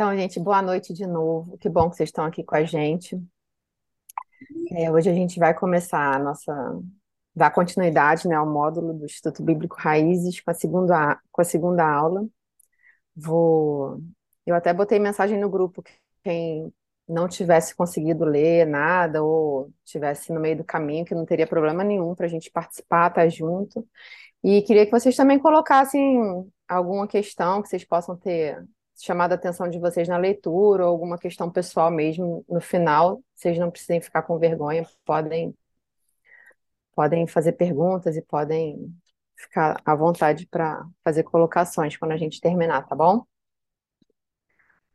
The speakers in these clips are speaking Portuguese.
Então, gente, boa noite de novo. Que bom que vocês estão aqui com a gente. É, hoje a gente vai começar a nossa, dar continuidade, né, ao módulo do Instituto Bíblico Raízes com a segunda, com a segunda aula. Vou, eu até botei mensagem no grupo que quem não tivesse conseguido ler nada ou tivesse no meio do caminho, que não teria problema nenhum para a gente participar, estar tá junto. E queria que vocês também colocassem alguma questão que vocês possam ter chamado a atenção de vocês na leitura ou alguma questão pessoal mesmo no final, vocês não precisem ficar com vergonha, podem podem fazer perguntas e podem ficar à vontade para fazer colocações quando a gente terminar, tá bom?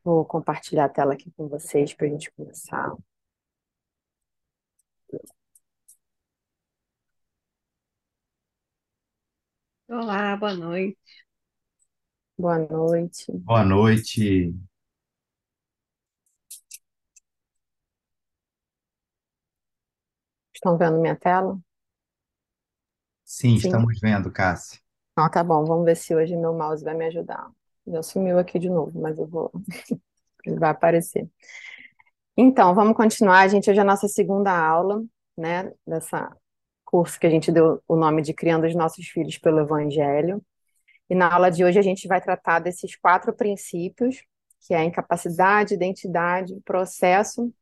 Vou compartilhar a tela aqui com vocês para a gente começar. Olá, boa noite. Boa noite. Boa noite. Estão vendo minha tela? Sim, Sim? estamos vendo, Cássia. Ah, tá bom. Vamos ver se hoje meu mouse vai me ajudar. Já sumiu aqui de novo, mas eu vou. Ele vai aparecer. Então, vamos continuar, gente. Hoje é a nossa segunda aula, né, dessa curso que a gente deu o nome de Criando os Nossos Filhos pelo Evangelho. E na aula de hoje a gente vai tratar desses quatro princípios, que é a incapacidade, identidade, processo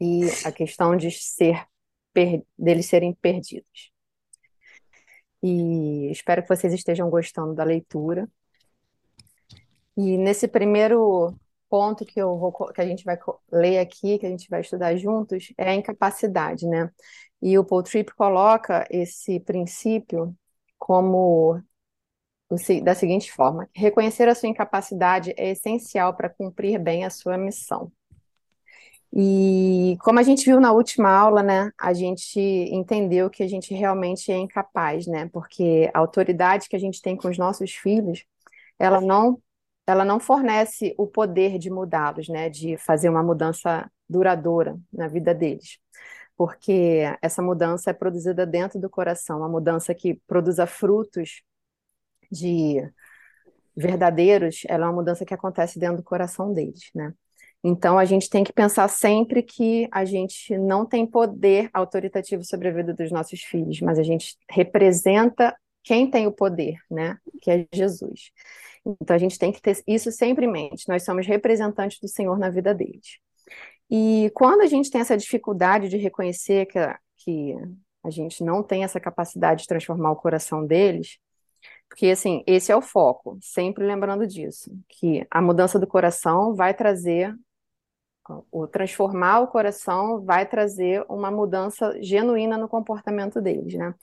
e a questão de ser deles serem perdidos. E espero que vocês estejam gostando da leitura. E nesse primeiro ponto que eu vou que a gente vai ler aqui, que a gente vai estudar juntos, é a incapacidade, né? E o Paul Tripp coloca esse princípio como da seguinte forma: reconhecer a sua incapacidade é essencial para cumprir bem a sua missão. E como a gente viu na última aula, né, a gente entendeu que a gente realmente é incapaz, né? Porque a autoridade que a gente tem com os nossos filhos, ela não ela não fornece o poder de mudá-los, né, de fazer uma mudança duradoura na vida deles. Porque essa mudança é produzida dentro do coração, uma mudança que produza frutos de verdadeiros, ela é uma mudança que acontece dentro do coração deles, né? Então a gente tem que pensar sempre que a gente não tem poder autoritativo sobre a vida dos nossos filhos, mas a gente representa quem tem o poder, né? Que é Jesus. Então a gente tem que ter isso sempre em mente. Nós somos representantes do Senhor na vida deles. E quando a gente tem essa dificuldade de reconhecer que, que a gente não tem essa capacidade de transformar o coração deles, porque, assim, esse é o foco, sempre lembrando disso, que a mudança do coração vai trazer, o transformar o coração vai trazer uma mudança genuína no comportamento deles, né?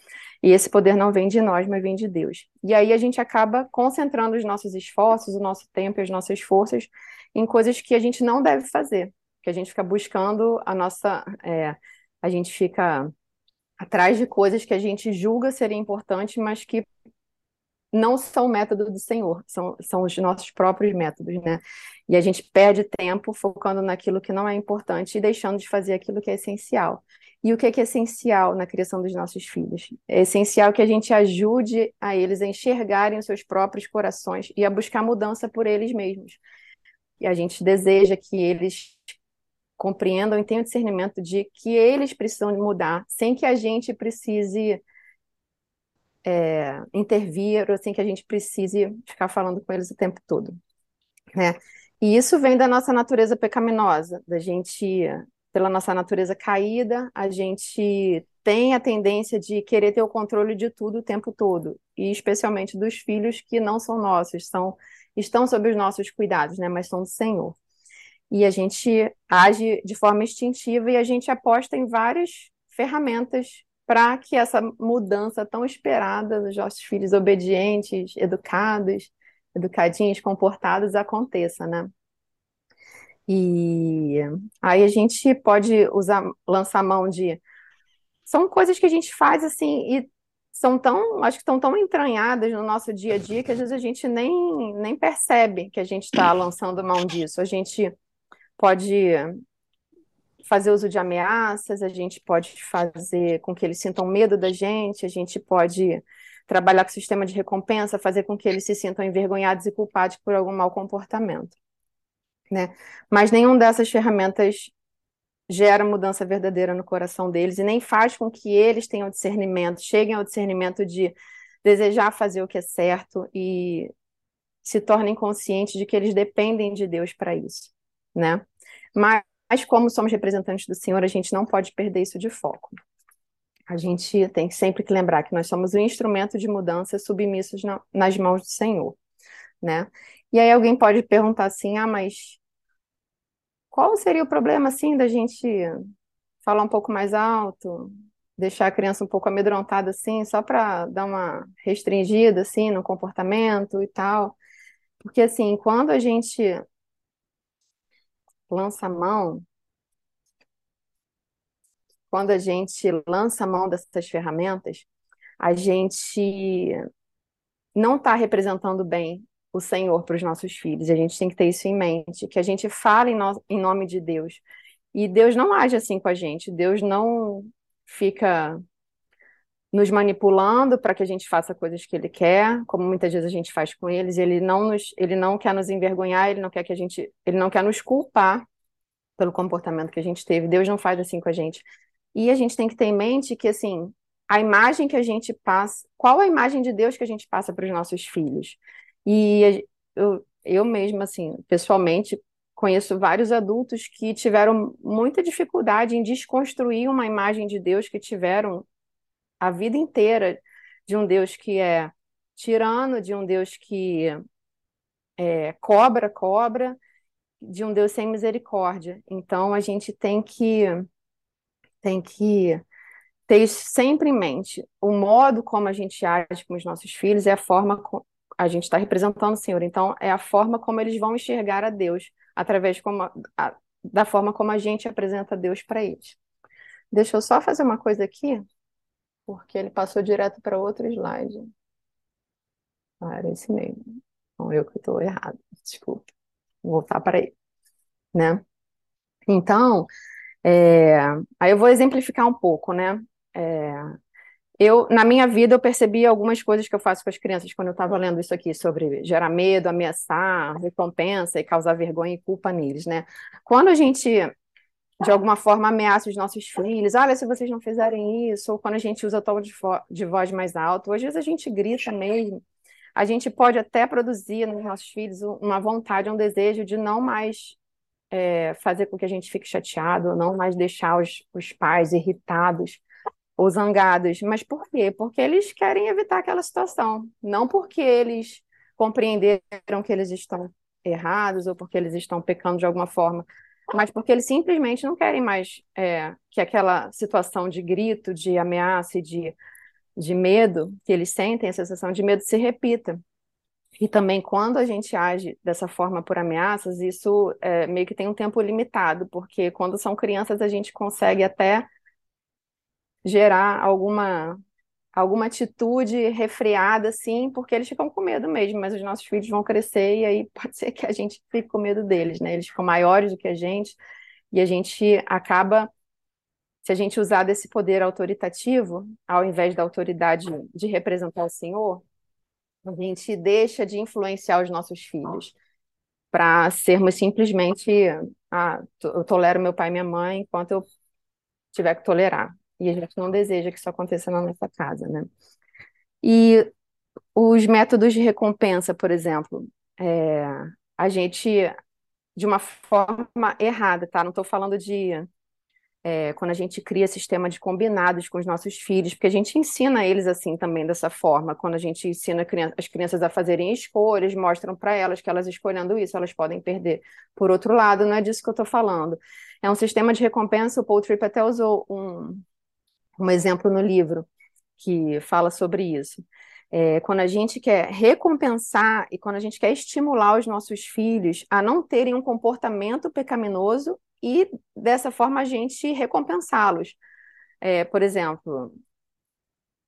E esse poder não vem de nós, mas vem de Deus. E aí a gente acaba concentrando os nossos esforços, o nosso tempo e as nossas forças em coisas que a gente não deve fazer, que a gente fica buscando a nossa. É, a gente fica atrás de coisas que a gente julga serem importantes, mas que não são o método do Senhor, são, são os nossos próprios métodos, né? E a gente perde tempo focando naquilo que não é importante e deixando de fazer aquilo que é essencial. E o que é, que é essencial na criação dos nossos filhos? É essencial que a gente ajude a eles a enxergarem os seus próprios corações e a buscar mudança por eles mesmos. E a gente deseja que eles compreendam e tenham discernimento de que eles precisam mudar, sem que a gente precise é, intervir, assim, que a gente precise ficar falando com eles o tempo todo, né? E isso vem da nossa natureza pecaminosa, da gente, pela nossa natureza caída, a gente tem a tendência de querer ter o controle de tudo o tempo todo, e especialmente dos filhos que não são nossos, são estão sob os nossos cuidados, né, mas são do Senhor. E a gente age de forma instintiva e a gente aposta em várias ferramentas para que essa mudança tão esperada dos nossos filhos obedientes, educados, educadinhos, comportados aconteça, né? E aí a gente pode usar, lançar mão de. São coisas que a gente faz assim e são tão, acho que estão tão entranhadas no nosso dia a dia que às vezes a gente nem, nem percebe que a gente está lançando mão disso. A gente pode fazer uso de ameaças, a gente pode fazer com que eles sintam medo da gente, a gente pode trabalhar com o sistema de recompensa, fazer com que eles se sintam envergonhados e culpados por algum mau comportamento. né? Mas nenhum dessas ferramentas gera mudança verdadeira no coração deles e nem faz com que eles tenham discernimento, cheguem ao discernimento de desejar fazer o que é certo e se tornem conscientes de que eles dependem de Deus para isso, né? Mas, como somos representantes do Senhor, a gente não pode perder isso de foco. A gente tem sempre que lembrar que nós somos um instrumento de mudança submissos na, nas mãos do Senhor, né? E aí alguém pode perguntar assim, ah, mas qual seria o problema, assim, da gente falar um pouco mais alto, deixar a criança um pouco amedrontada, assim, só para dar uma restringida, assim, no comportamento e tal? Porque, assim, quando a gente lança a mão, quando a gente lança a mão dessas ferramentas, a gente não está representando bem o Senhor para os nossos filhos. A gente tem que ter isso em mente, que a gente fala em, no, em nome de Deus. E Deus não age assim com a gente. Deus não fica nos manipulando para que a gente faça coisas que ele quer, como muitas vezes a gente faz com eles. Ele não nos, ele não quer nos envergonhar, ele não quer que a gente, ele não quer nos culpar pelo comportamento que a gente teve. Deus não faz assim com a gente. E a gente tem que ter em mente que assim, a imagem que a gente passa, qual a imagem de Deus que a gente passa para os nossos filhos? E eu, eu mesma, assim, pessoalmente, conheço vários adultos que tiveram muita dificuldade em desconstruir uma imagem de Deus que tiveram a vida inteira de um Deus que é tirano, de um Deus que é, cobra, cobra, de um Deus sem misericórdia. Então a gente tem que tem que ter sempre em mente. O modo como a gente age com os nossos filhos é a forma a gente está representando o Senhor, então é a forma como eles vão enxergar a Deus, através como a, da forma como a gente apresenta Deus para eles. Deixa eu só fazer uma coisa aqui, porque ele passou direto para outro slide. Ah, era esse mesmo. Então eu que estou errado, desculpa. Vou voltar para ele, né? Então, é, aí eu vou exemplificar um pouco, né? É, eu, na minha vida, eu percebi algumas coisas que eu faço com as crianças quando eu estava lendo isso aqui sobre gerar medo, ameaçar, recompensa e causar vergonha e culpa neles, né? Quando a gente, de alguma forma, ameaça os nossos filhos, olha, se vocês não fizerem isso, ou quando a gente usa tom de, de voz mais alto, às vezes a gente grita mesmo, a gente pode até produzir nos nossos filhos uma vontade, um desejo de não mais é, fazer com que a gente fique chateado, não mais deixar os, os pais irritados ou zangados. Mas por quê? Porque eles querem evitar aquela situação, não porque eles compreenderam que eles estão errados ou porque eles estão pecando de alguma forma, mas porque eles simplesmente não querem mais é, que aquela situação de grito, de ameaça e de, de medo que eles sentem, a sensação de medo se repita. E também quando a gente age dessa forma por ameaças, isso é, meio que tem um tempo limitado, porque quando são crianças a gente consegue até gerar alguma alguma atitude refreada, assim, porque eles ficam com medo mesmo, mas os nossos filhos vão crescer e aí pode ser que a gente fique com medo deles, né? Eles ficam maiores do que a gente e a gente acaba, se a gente usar desse poder autoritativo, ao invés da autoridade de representar o Senhor, a gente deixa de influenciar os nossos filhos para sermos simplesmente, ah, eu tolero meu pai e minha mãe enquanto eu tiver que tolerar. E a gente não deseja que isso aconteça na nossa casa, né? E os métodos de recompensa, por exemplo, é, a gente, de uma forma errada, tá? Não estou falando de é, quando a gente cria sistema de combinados com os nossos filhos, porque a gente ensina eles assim também dessa forma, quando a gente ensina as crianças a fazerem escolhas, mostram para elas que elas escolhendo isso, elas podem perder. Por outro lado, não é disso que eu estou falando. É um sistema de recompensa, o Paul Tripp até usou um, um exemplo no livro que fala sobre isso. É, quando a gente quer recompensar e quando a gente quer estimular os nossos filhos a não terem um comportamento pecaminoso e dessa forma a gente recompensá-los. É, por exemplo,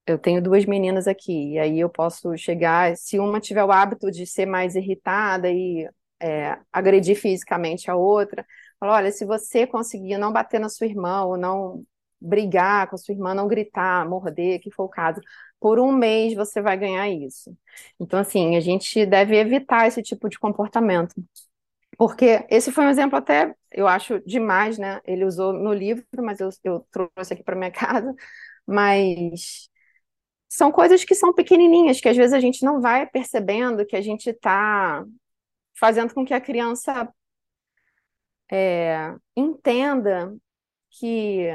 eu tenho duas meninas aqui, e aí eu posso chegar, se uma tiver o hábito de ser mais irritada e é, agredir fisicamente a outra, falar, olha, se você conseguir não bater na sua irmã ou não brigar com a sua irmã, não gritar, morder, que for o caso, por um mês você vai ganhar isso. Então, assim, a gente deve evitar esse tipo de comportamento. Porque esse foi um exemplo até, eu acho, demais, né? Ele usou no livro, mas eu, eu trouxe aqui para minha casa. Mas são coisas que são pequenininhas, que às vezes a gente não vai percebendo que a gente está fazendo com que a criança é, entenda que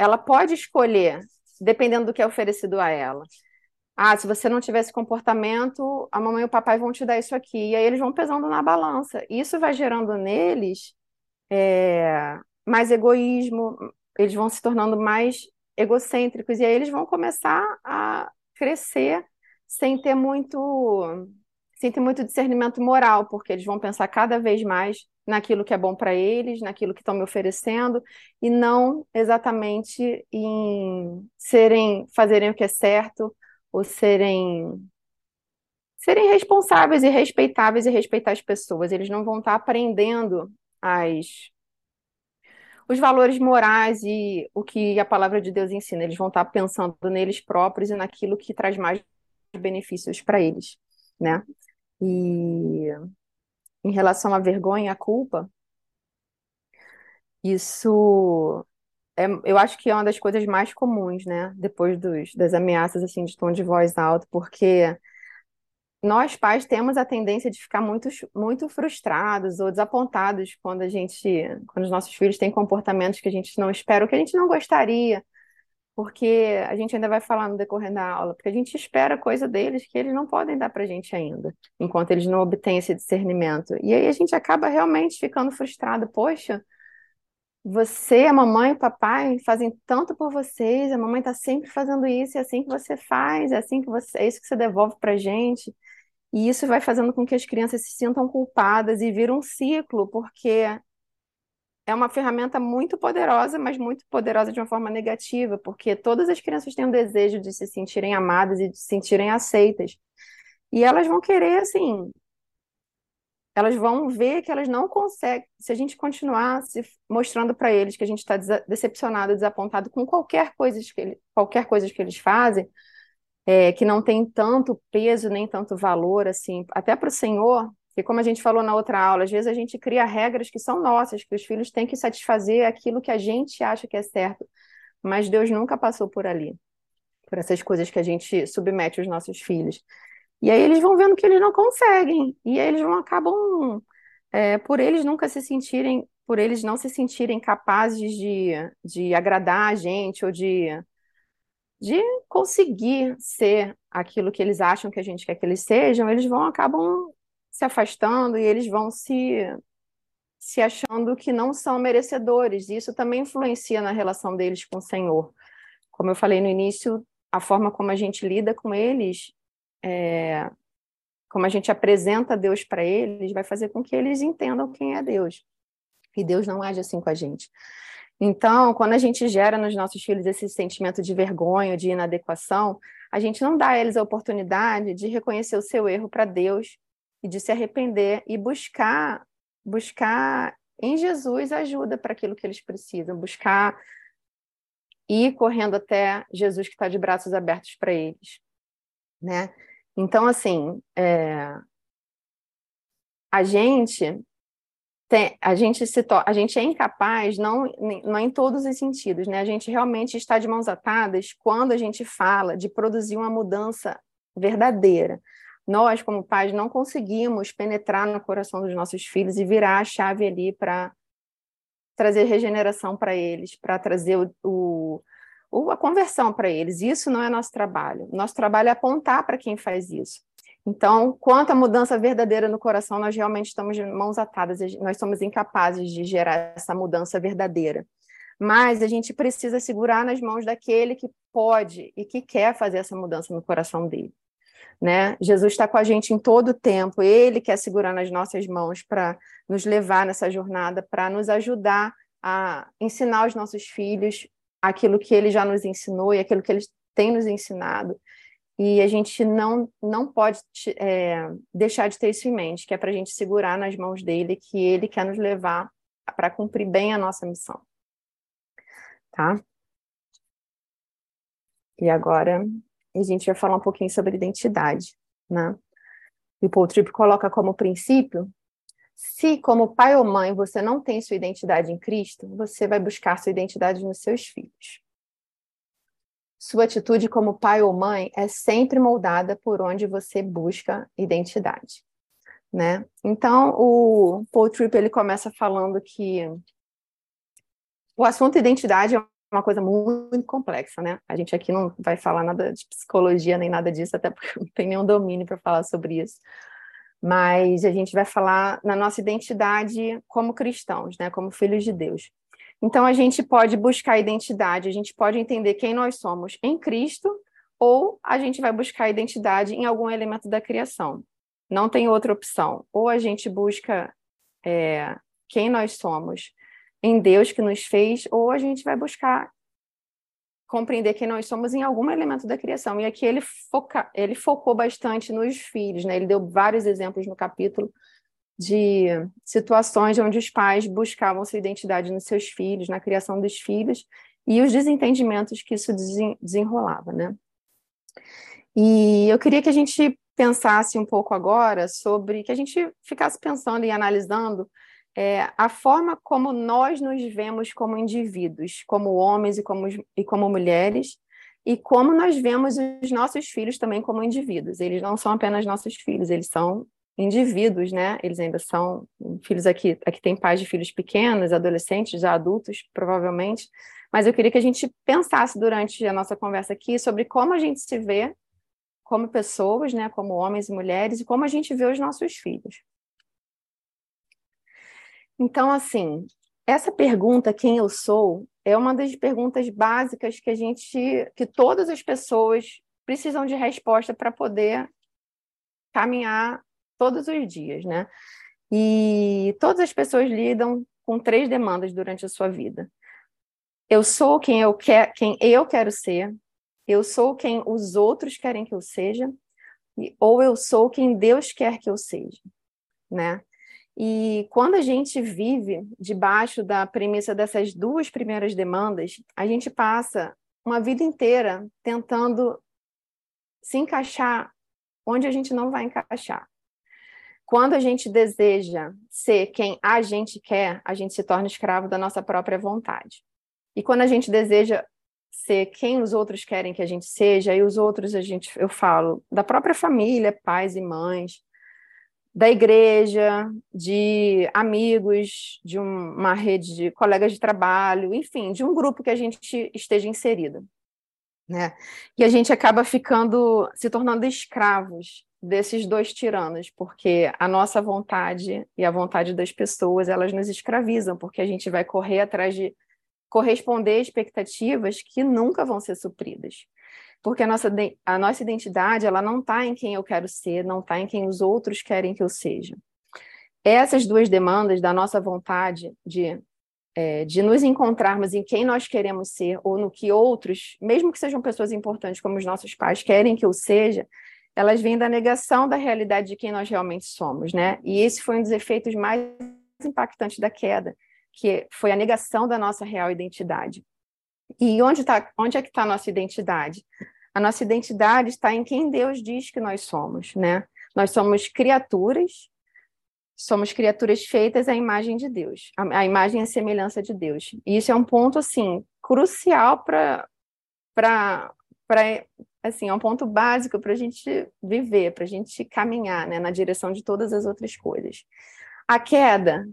ela pode escolher, dependendo do que é oferecido a ela. Ah, se você não tiver esse comportamento, a mamãe e o papai vão te dar isso aqui. E aí eles vão pesando na balança. Isso vai gerando neles é, mais egoísmo, eles vão se tornando mais egocêntricos, e aí eles vão começar a crescer sem ter muito, sem ter muito discernimento moral, porque eles vão pensar cada vez mais naquilo que é bom para eles, naquilo que estão me oferecendo, e não exatamente em serem, fazerem o que é certo, ou serem serem responsáveis e respeitáveis e respeitar as pessoas. Eles não vão estar aprendendo as os valores morais e o que a palavra de Deus ensina. Eles vão estar pensando neles próprios e naquilo que traz mais benefícios para eles, né? E em relação à vergonha e à culpa, isso é, eu acho que é uma das coisas mais comuns, né? Depois dos, das ameaças assim de tom de voz alto, porque nós pais temos a tendência de ficar muito, muito frustrados ou desapontados quando a gente, quando os nossos filhos têm comportamentos que a gente não espera, ou que a gente não gostaria, porque a gente ainda vai falar no decorrer da aula, porque a gente espera coisa deles que eles não podem dar para a gente ainda, enquanto eles não obtêm esse discernimento. E aí a gente acaba realmente ficando frustrado, poxa. Você, a mamãe e o papai fazem tanto por vocês, a mamãe está sempre fazendo isso, é assim que você faz, é assim que você, é isso que você devolve para a gente. E isso vai fazendo com que as crianças se sintam culpadas e vira um ciclo, porque é uma ferramenta muito poderosa, mas muito poderosa de uma forma negativa, porque todas as crianças têm o desejo de se sentirem amadas e de se sentirem aceitas. E elas vão querer, assim, elas vão ver que elas não conseguem, se a gente continuar se mostrando para eles que a gente está decepcionado, desapontado com qualquer coisa que, ele, qualquer coisa que eles fazem, é, que não tem tanto peso nem tanto valor, assim, até para o Senhor, que como a gente falou na outra aula, às vezes a gente cria regras que são nossas, que os filhos têm que satisfazer aquilo que a gente acha que é certo, mas Deus nunca passou por ali, por essas coisas que a gente submete aos nossos filhos. E aí eles vão vendo que eles não conseguem, e aí eles vão acabam, é, por eles nunca se sentirem, por eles não se sentirem capazes de, de agradar a gente ou de de conseguir ser aquilo que eles acham que a gente quer que eles sejam, eles vão acabam se afastando e eles vão se se achando que não são merecedores. E isso também influencia na relação deles com o Senhor. Como eu falei no início, a forma como a gente lida com eles, é, como a gente apresenta Deus para eles, vai fazer com que eles entendam quem é Deus. E Deus não age assim com a gente. Então, quando a gente gera nos nossos filhos esse sentimento de vergonha, de inadequação, a gente não dá a eles a oportunidade de reconhecer o seu erro para Deus e de se arrepender e buscar buscar em Jesus ajuda para aquilo que eles precisam, buscar ir correndo até Jesus que está de braços abertos para eles, né? Então, assim, é... a gente tem, a gente se to, a gente é incapaz, não, não em todos os sentidos, né? A gente realmente está de mãos atadas quando a gente fala de produzir uma mudança verdadeira. Nós, como pais, não conseguimos penetrar no coração dos nossos filhos e virar a chave ali para trazer regeneração para eles, para trazer o, o, a conversão para eles. Isso não é nosso trabalho. Nosso trabalho é apontar para quem faz isso. Então, quanto à mudança verdadeira no coração, nós realmente estamos de mãos atadas, nós somos incapazes de gerar essa mudança verdadeira. Mas a gente precisa segurar nas mãos daquele que pode e que quer fazer essa mudança no coração dele. Né? Jesus está com a gente em todo o tempo, ele quer segurar nas nossas mãos para nos levar nessa jornada, para nos ajudar a ensinar aos nossos filhos aquilo que ele já nos ensinou e aquilo que ele tem nos ensinado. E a gente não, não pode é, deixar de ter isso em mente, que é para a gente segurar nas mãos dele, que ele quer nos levar para cumprir bem a nossa missão. Tá? E agora a gente vai falar um pouquinho sobre identidade, né? E o Paul Tripp coloca como princípio Se, como pai ou mãe, você não tem sua identidade em Cristo, você vai buscar sua identidade nos seus filhos. Sua atitude como pai ou mãe é sempre moldada por onde você busca identidade, né? Então, o Paul Tripp ele começa falando que o assunto identidade é uma coisa muito complexa, né? A gente aqui não vai falar nada de psicologia nem nada disso, até porque não tem nenhum domínio para falar sobre isso. Mas a gente vai falar na nossa identidade como cristãos, né? Como filhos de Deus. Então a gente pode buscar identidade, a gente pode entender quem nós somos em Cristo, ou a gente vai buscar identidade em algum elemento da criação. Não tem outra opção. Ou a gente busca é, quem nós somos em Deus que nos fez, ou a gente vai buscar compreender quem nós somos em algum elemento da criação. E aqui ele, foca, ele focou bastante nos filhos, né? Ele deu vários exemplos no capítulo de situações onde os pais buscavam sua identidade nos seus filhos, na criação dos filhos, e os desentendimentos que isso desenrolava, né? E eu queria que a gente pensasse um pouco agora sobre, que a gente ficasse pensando e analisando é, a forma como nós nos vemos como indivíduos, como homens e como, e como mulheres, e como nós vemos os nossos filhos também como indivíduos. Eles não são apenas nossos filhos, eles são indivíduos, né? Eles ainda são filhos aqui, aqui tem pais de filhos pequenos, adolescentes, já adultos, provavelmente. Mas eu queria que a gente pensasse durante a nossa conversa aqui sobre como a gente se vê como pessoas, né, como homens e mulheres, e como a gente vê os nossos filhos. Então, assim, essa pergunta, quem eu sou, é uma das perguntas básicas que a gente, que todas as pessoas precisam de resposta para poder caminhar todos os dias, né? E todas as pessoas lidam com três demandas durante a sua vida. Eu sou quem eu, quer, quem eu quero ser, eu sou quem os outros querem que eu seja, ou eu sou quem Deus quer que eu seja, né? E quando a gente vive debaixo da premissa dessas duas primeiras demandas, a gente passa uma vida inteira tentando se encaixar onde a gente não vai encaixar. Quando a gente deseja ser quem a gente quer, a gente se torna escravo da nossa própria vontade. E quando a gente deseja ser quem os outros querem que a gente seja, e os outros a gente, eu falo, da própria família, pais e mães, da igreja, de amigos, de uma rede de colegas de trabalho, enfim, de um grupo que a gente esteja inserida. Né? E a gente acaba ficando, se tornando escravos desses dois tiranos, porque a nossa vontade e a vontade das pessoas, elas nos escravizam, porque a gente vai correr atrás de corresponder a expectativas que nunca vão ser supridas porque a nossa, a nossa identidade ela não está em quem eu quero ser, não está em quem os outros querem que eu seja. Essas duas demandas da nossa vontade de, é, de nos encontrarmos em quem nós queremos ser ou no que outros, mesmo que sejam pessoas importantes como os nossos pais, querem que eu seja, elas vêm da negação da realidade de quem nós realmente somos, né? E esse foi um dos efeitos mais impactantes da queda, que foi a negação da nossa real identidade. E onde, tá, onde é que está a nossa identidade? A nossa identidade está em quem Deus diz que nós somos, né? Nós somos criaturas, somos criaturas feitas à imagem de Deus, a imagem e semelhança de Deus. E isso é um ponto, assim, crucial para para assim, é um ponto básico para a gente viver, para a gente caminhar né, na direção de todas as outras coisas. A queda,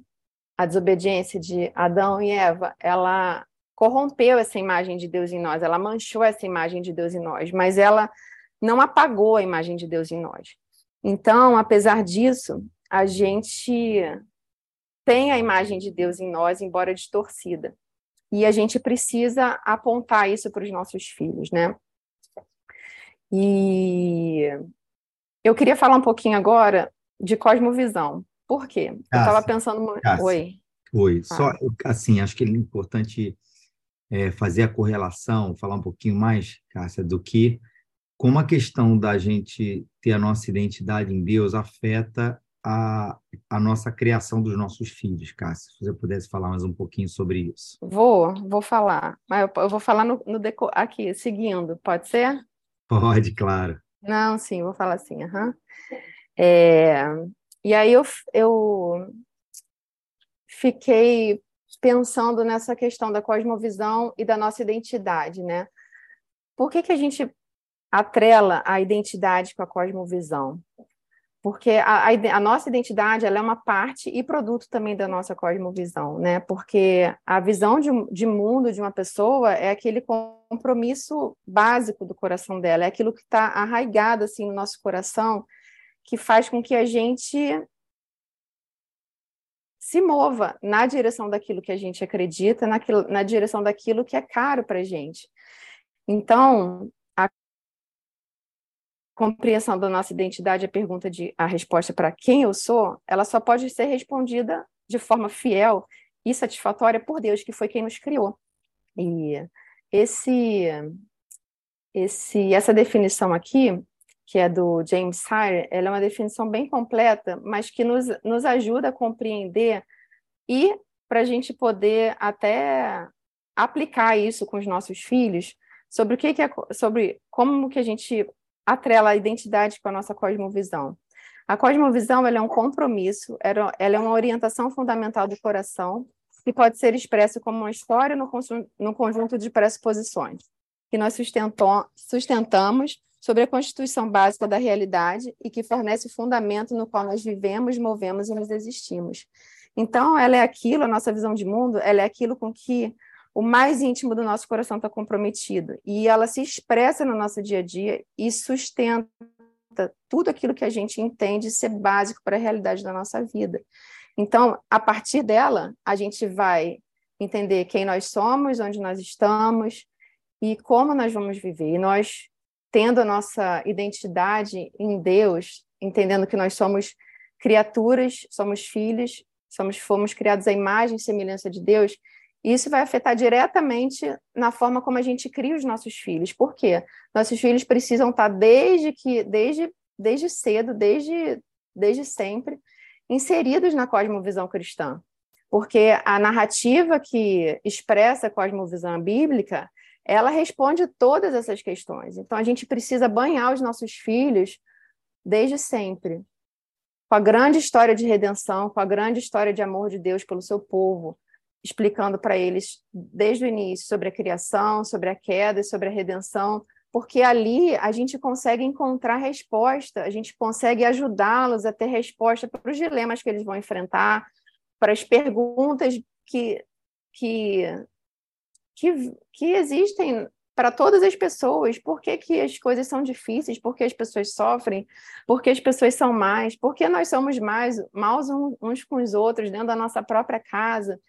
a desobediência de Adão e Eva, ela corrompeu essa imagem de Deus em nós, ela manchou essa imagem de Deus em nós, mas ela não apagou a imagem de Deus em nós. Então, apesar disso, a gente tem a imagem de Deus em nós, embora distorcida. E a gente precisa apontar isso para os nossos filhos, né? E eu queria falar um pouquinho agora de cosmovisão. Por quê? eu estava pensando. Cássia, Oi. Oi. Ah. Só assim, acho que é importante é, fazer a correlação, falar um pouquinho mais, Cássia, do que como a questão da gente ter a nossa identidade em Deus afeta a, a nossa criação dos nossos filhos, Cássia. Se você pudesse falar mais um pouquinho sobre isso. Vou, vou falar. Mas eu, vou falar no, no deco, aqui, seguindo, pode ser? Pode, claro. Não, sim, vou falar assim. Uhum. É, e aí eu, eu fiquei pensando nessa questão da cosmovisão e da nossa identidade, né? Por que, que a gente atrela a identidade com a cosmovisão? Porque a, a, a, nossa identidade é uma parte e produto também da nossa cosmovisão, né? Porque a visão de, de mundo de uma pessoa é aquele compromisso básico do coração dela, é aquilo que está arraigado assim no nosso coração, que faz com que a gente se mova na direção daquilo que a gente acredita, naquilo, na direção daquilo que é caro para a gente. Então, a compreensão da nossa identidade, a pergunta de a resposta para quem eu sou, ela só pode ser respondida de forma fiel e satisfatória por Deus, que foi quem nos criou. E esse, esse, essa definição aqui, que é do James Sire, ela é uma definição bem completa, mas que nos, nos ajuda a compreender e para a gente poder até aplicar isso com os nossos filhos sobre o que, que é sobre como que a gente atrela a identidade com a nossa cosmovisão. A cosmovisão é um compromisso, ela é uma orientação fundamental do coração que pode ser expresso como uma história no, no conjunto de pressuposições que nós sustentamos sobre a constituição básica da realidade e que fornece o fundamento no qual nós vivemos, movemos e nos existimos. Então, ela é aquilo, a nossa visão de mundo, ela é aquilo com que o mais íntimo do nosso coração está comprometido. E ela se expressa no nosso dia a dia e sustenta tudo aquilo que a gente entende ser básico para a realidade da nossa vida. Então, a partir dela, a gente vai entender quem nós somos, onde nós estamos e como nós vamos viver. E nós tendo a nossa identidade em Deus, entendendo que nós somos criaturas, somos filhos, somos fomos criados à imagem e semelhança de Deus, isso vai afetar diretamente na forma como a gente cria os nossos filhos. Por quê? Nossos filhos precisam estar desde que desde desde cedo, desde desde sempre inseridos na cosmovisão cristã. Porque a narrativa que expressa a cosmovisão bíblica, ela responde todas essas questões. Então, a gente precisa banhar os nossos filhos desde sempre, com a grande história de redenção, com a grande história de amor de Deus pelo seu povo, explicando para eles desde o início sobre a criação, sobre a queda e sobre a redenção, porque ali a gente consegue encontrar resposta, a gente consegue ajudá-los a ter resposta para os dilemas que eles vão enfrentar, para as perguntas que, que que, que existem para todas as pessoas. Por que, que as coisas são difíceis? Por que as pessoas sofrem? Por que as pessoas são mais? Por que nós somos mais maus uns com os outros dentro da nossa própria casa?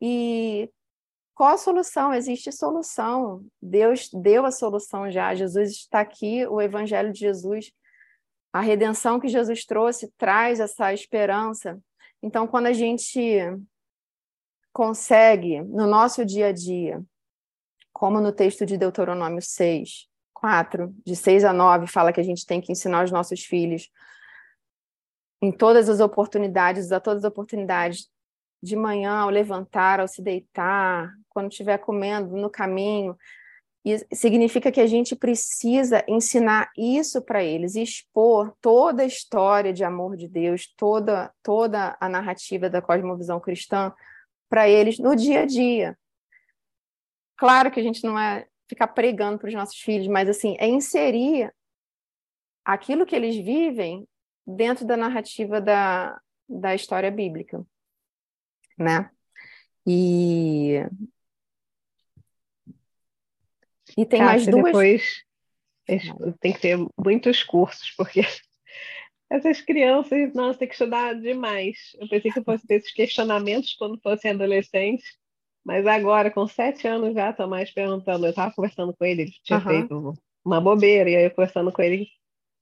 E qual a solução? Existe solução. Deus deu a solução já. Jesus está aqui, o Evangelho de Jesus, a redenção que Jesus trouxe traz essa esperança. Então, quando a gente consegue, no nosso dia a dia, como no texto de Deuteronômio 6, 4, de 6 a 9, fala que a gente tem que ensinar os nossos filhos em todas as oportunidades, a todas as oportunidades, de manhã, ao levantar, ao se deitar, quando estiver comendo, no caminho. E significa que a gente precisa ensinar isso para eles, expor toda a história de amor de Deus, toda, toda a narrativa da cosmovisão cristã para eles no dia a dia. Claro que a gente não é ficar pregando para os nossos filhos, mas assim, é inserir aquilo que eles vivem dentro da narrativa da, da história bíblica, né? E e tem mais duas. Depois tem que ter muitos cursos, porque essas crianças, nossa, tem que estudar demais. Eu pensei que eu fosse ter esses questionamentos quando fossem adolescentes, mas agora, com sete anos já, estou mais perguntando. Eu estava conversando com ele, ele tinha uhum. feito uma bobeira, e aí eu conversando com ele,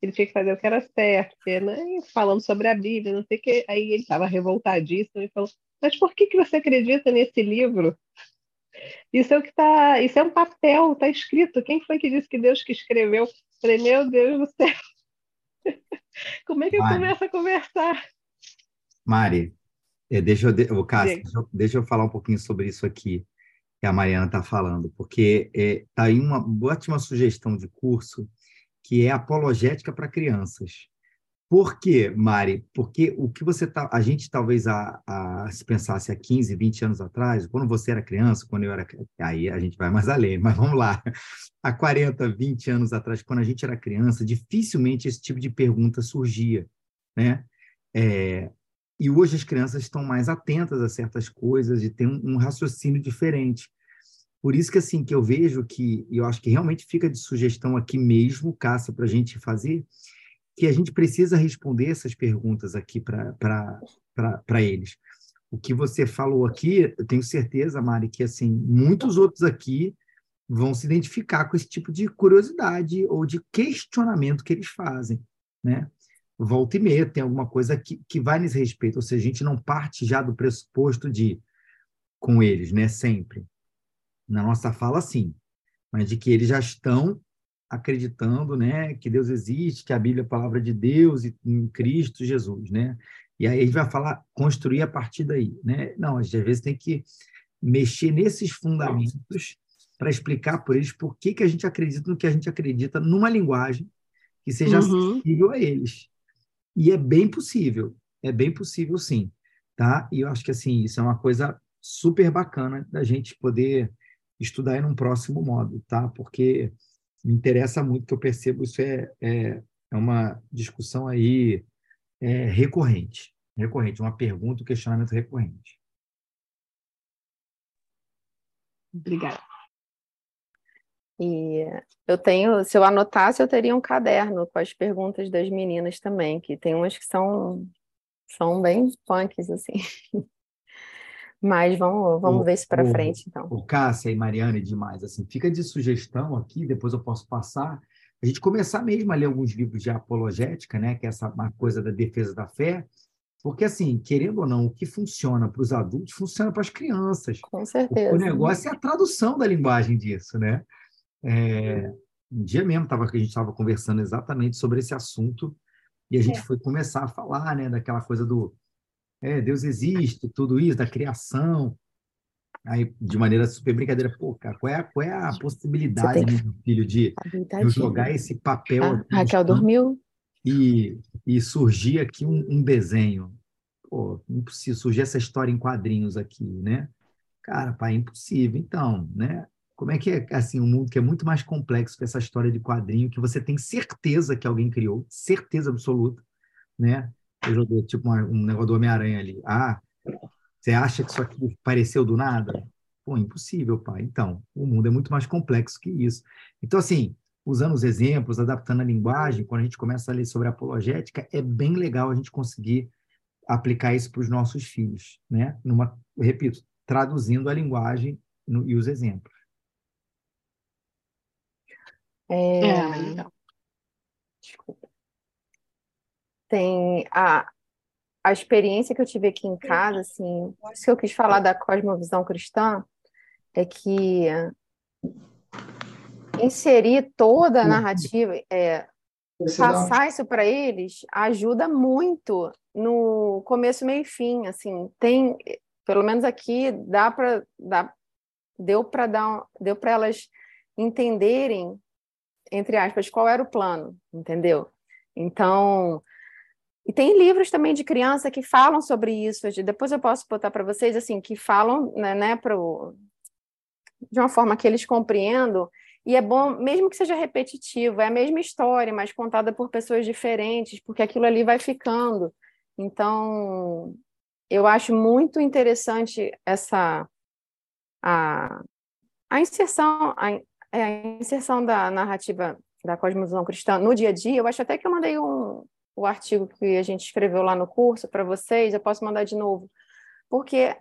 ele tinha que fazer o que era certo, porque, né, falando sobre a Bíblia, não sei o que. Aí ele estava revoltadíssimo e falou: Mas por que, que você acredita nesse livro? Isso é o que está. Isso é um papel, está escrito. Quem foi que disse que Deus que escreveu? Eu falei, meu Deus do céu. Como é que Mari, eu começo a conversar? Mari, é, deixa eu, Cássio, deixa eu, deixa eu falar um pouquinho sobre isso aqui que a Mariana está falando, porque está é, tá aí uma ótima sugestão de curso que é apologética para crianças. Por quê, Mari? Porque o que você tá, a gente talvez a, a, se pensasse há 15, 20 anos atrás, quando você era criança, quando eu era aí a gente vai mais além, mas vamos lá. Há 40, 20 anos atrás, quando a gente era criança, dificilmente esse tipo de pergunta surgia, né? É, e hoje as crianças estão mais atentas a certas coisas e têm um, um raciocínio diferente. Por isso que assim que eu vejo que eu acho que realmente fica de sugestão aqui mesmo, caça para a gente fazer, que a gente precisa responder essas perguntas aqui para eles. O que você falou aqui, eu tenho certeza, Mari, que assim muitos outros aqui vão se identificar com esse tipo de curiosidade ou de questionamento que eles fazem, né? Volta e meia tem alguma coisa que, que vai nesse respeito, ou seja, a gente não parte já do pressuposto de com eles, né? Sempre. Na nossa fala, sim, mas de que eles já estão acreditando, né, que Deus existe, que a Bíblia é a palavra de Deus e em Cristo Jesus, né? E aí a gente vai falar, construir a partir daí, né? Não, a gente às vezes tem que mexer nesses fundamentos para explicar por eles por que, que a gente acredita no que a gente acredita numa linguagem que seja uhum. acessível a eles. E é bem possível, é bem possível sim, tá? E eu acho que assim, isso é uma coisa super bacana da gente poder estudar em um próximo modo, tá? Porque me interessa muito, que eu percebo isso é, é, é uma discussão aí é, recorrente, recorrente, uma pergunta, um questionamento recorrente. Obrigada. E eu tenho, se eu anotasse, eu teria um caderno com as perguntas das meninas também, que tem umas que são, são bem punks, assim. Mas vamos, vamos o, ver isso para frente, então. O Cássia e Mariana demais, assim, fica de sugestão aqui, depois eu posso passar, a gente começar mesmo a ler alguns livros de apologética, né, que é essa uma coisa da defesa da fé, porque, assim, querendo ou não, o que funciona para os adultos funciona para as crianças. Com certeza. O, negócio é a tradução da linguagem disso, né? É, um dia mesmo tava, a gente estava conversando exatamente sobre esse assunto e a gente é. foi começar a falar, né, daquela coisa do é, Deus existe, tudo isso, da criação. Aí, de maneira super brincadeira, pô, cara, qual é, a, qual é a possibilidade, que... meu filho, de eu jogar esse papel. Ah, Raquel dormiu? E, e surgir aqui um, um desenho. Pô, impossível surgir essa história em quadrinhos aqui, né? Cara, pai, é impossível. Então, né? Como é que é assim um mundo que é muito mais complexo que essa história de quadrinho que você tem certeza que alguém criou, certeza absoluta, né? Eu joguei tipo uma, um negócio do Homem-Aranha ali. Ah, você acha que isso aqui apareceu do nada? Pô, impossível, pai. Então, o mundo é muito mais complexo que isso. Então, assim, usando os exemplos, adaptando a linguagem, quando a gente começa a ler sobre apologética, é bem legal a gente conseguir aplicar isso para os nossos filhos, né? Numa, repito, traduzindo a linguagem no, e os exemplos. É... é Desculpa tem a, a experiência que eu tive aqui em casa, assim, isso que eu quis falar da cosmovisão cristã, é que inserir toda a narrativa, é, passar isso para eles, ajuda muito no começo, meio e fim, assim, tem, pelo menos aqui, dá para, dá, deu para dar, deu para elas entenderem, entre aspas, qual era o plano, entendeu? Então, e tem livros também de criança que falam sobre isso. Depois eu posso botar para vocês, assim, que falam, né, né pro, de uma forma que eles compreendam. E é bom, mesmo que seja repetitivo, é a mesma história, mas contada por pessoas diferentes, porque aquilo ali vai ficando. Então, eu acho muito interessante essa a, a inserção a, é, a inserção da narrativa da cosmovisão cristã no dia a dia. Eu acho até que eu mandei um, o artigo que a gente escreveu lá no curso para vocês, eu posso mandar de novo. Porque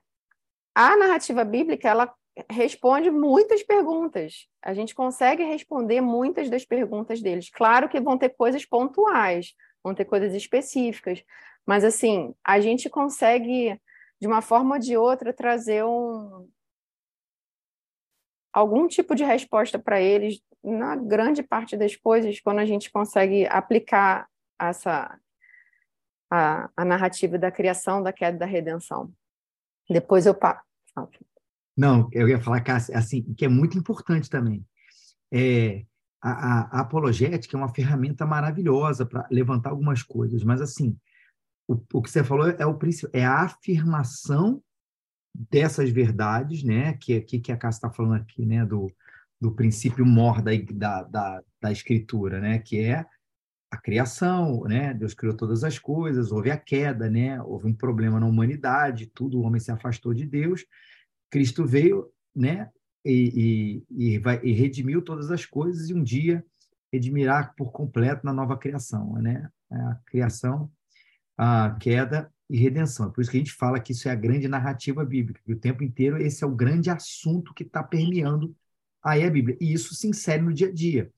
a narrativa bíblica, ela responde muitas perguntas. A gente consegue responder muitas das perguntas deles. Claro que vão ter coisas pontuais, vão ter coisas específicas, mas assim, a gente consegue de uma forma ou de outra trazer um algum tipo de resposta para eles na grande parte das coisas quando a gente consegue aplicar essa a, a narrativa da criação, da queda da redenção. Depois eu passo. Não, eu ia falar, Cássia, assim, que é muito importante também. É, a, a, a apologética é uma ferramenta maravilhosa para levantar algumas coisas, mas assim, o, o que você falou é o é a afirmação dessas verdades, né? Que que, que a Cássia está falando aqui, né? Do, do princípio mor da, da, da, da escritura, né? Que é a criação, né? Deus criou todas as coisas, houve a queda, né? Houve um problema na humanidade, tudo o homem se afastou de Deus. Cristo veio, né? E, e, e, vai, e redimiu todas as coisas e um dia redimirá por completo na nova criação, né? A criação, a queda e redenção. É por isso que a gente fala que isso é a grande narrativa bíblica, que o tempo inteiro esse é o grande assunto que está permeando aí a Bíblia. E isso se insere no dia a dia.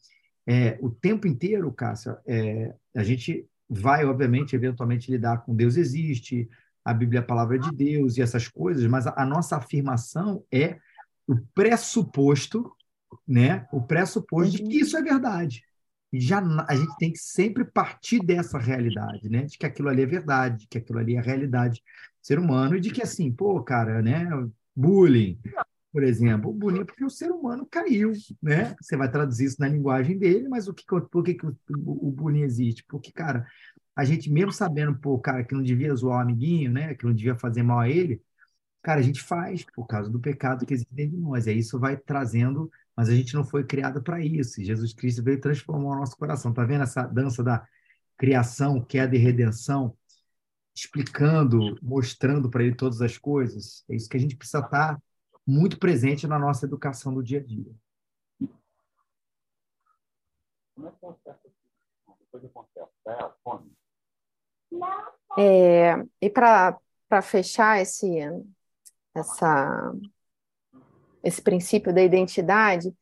É, o tempo inteiro, Cássia, é, a gente vai, obviamente, eventualmente lidar com Deus existe, a Bíblia é a palavra de Deus e essas coisas, mas a, a nossa afirmação é o pressuposto, né? O pressuposto de que isso é verdade. E já a gente tem que sempre partir dessa realidade, né? De que aquilo ali é verdade, de que aquilo ali é a realidade do ser humano e de que assim, pô, cara, né? Bullying, por exemplo, o é porque o ser humano caiu, né? Você vai traduzir isso na linguagem dele, mas o que, por que, que o, o bullying existe? Porque, cara, a gente mesmo sabendo, pô, cara, que não devia zoar o amiguinho, né? Que não devia fazer mal a ele, cara, a gente faz por causa do pecado que existe dentro de nós. Aí isso vai trazendo, mas a gente não foi criado para isso. Jesus Cristo veio transformar o nosso coração. Tá vendo essa dança da criação, queda e redenção? Explicando, mostrando para ele todas as coisas. É isso que a gente precisa estar tá muito presente na nossa educação do dia a dia. É, e para fechar esse, essa, esse princípio da identidade,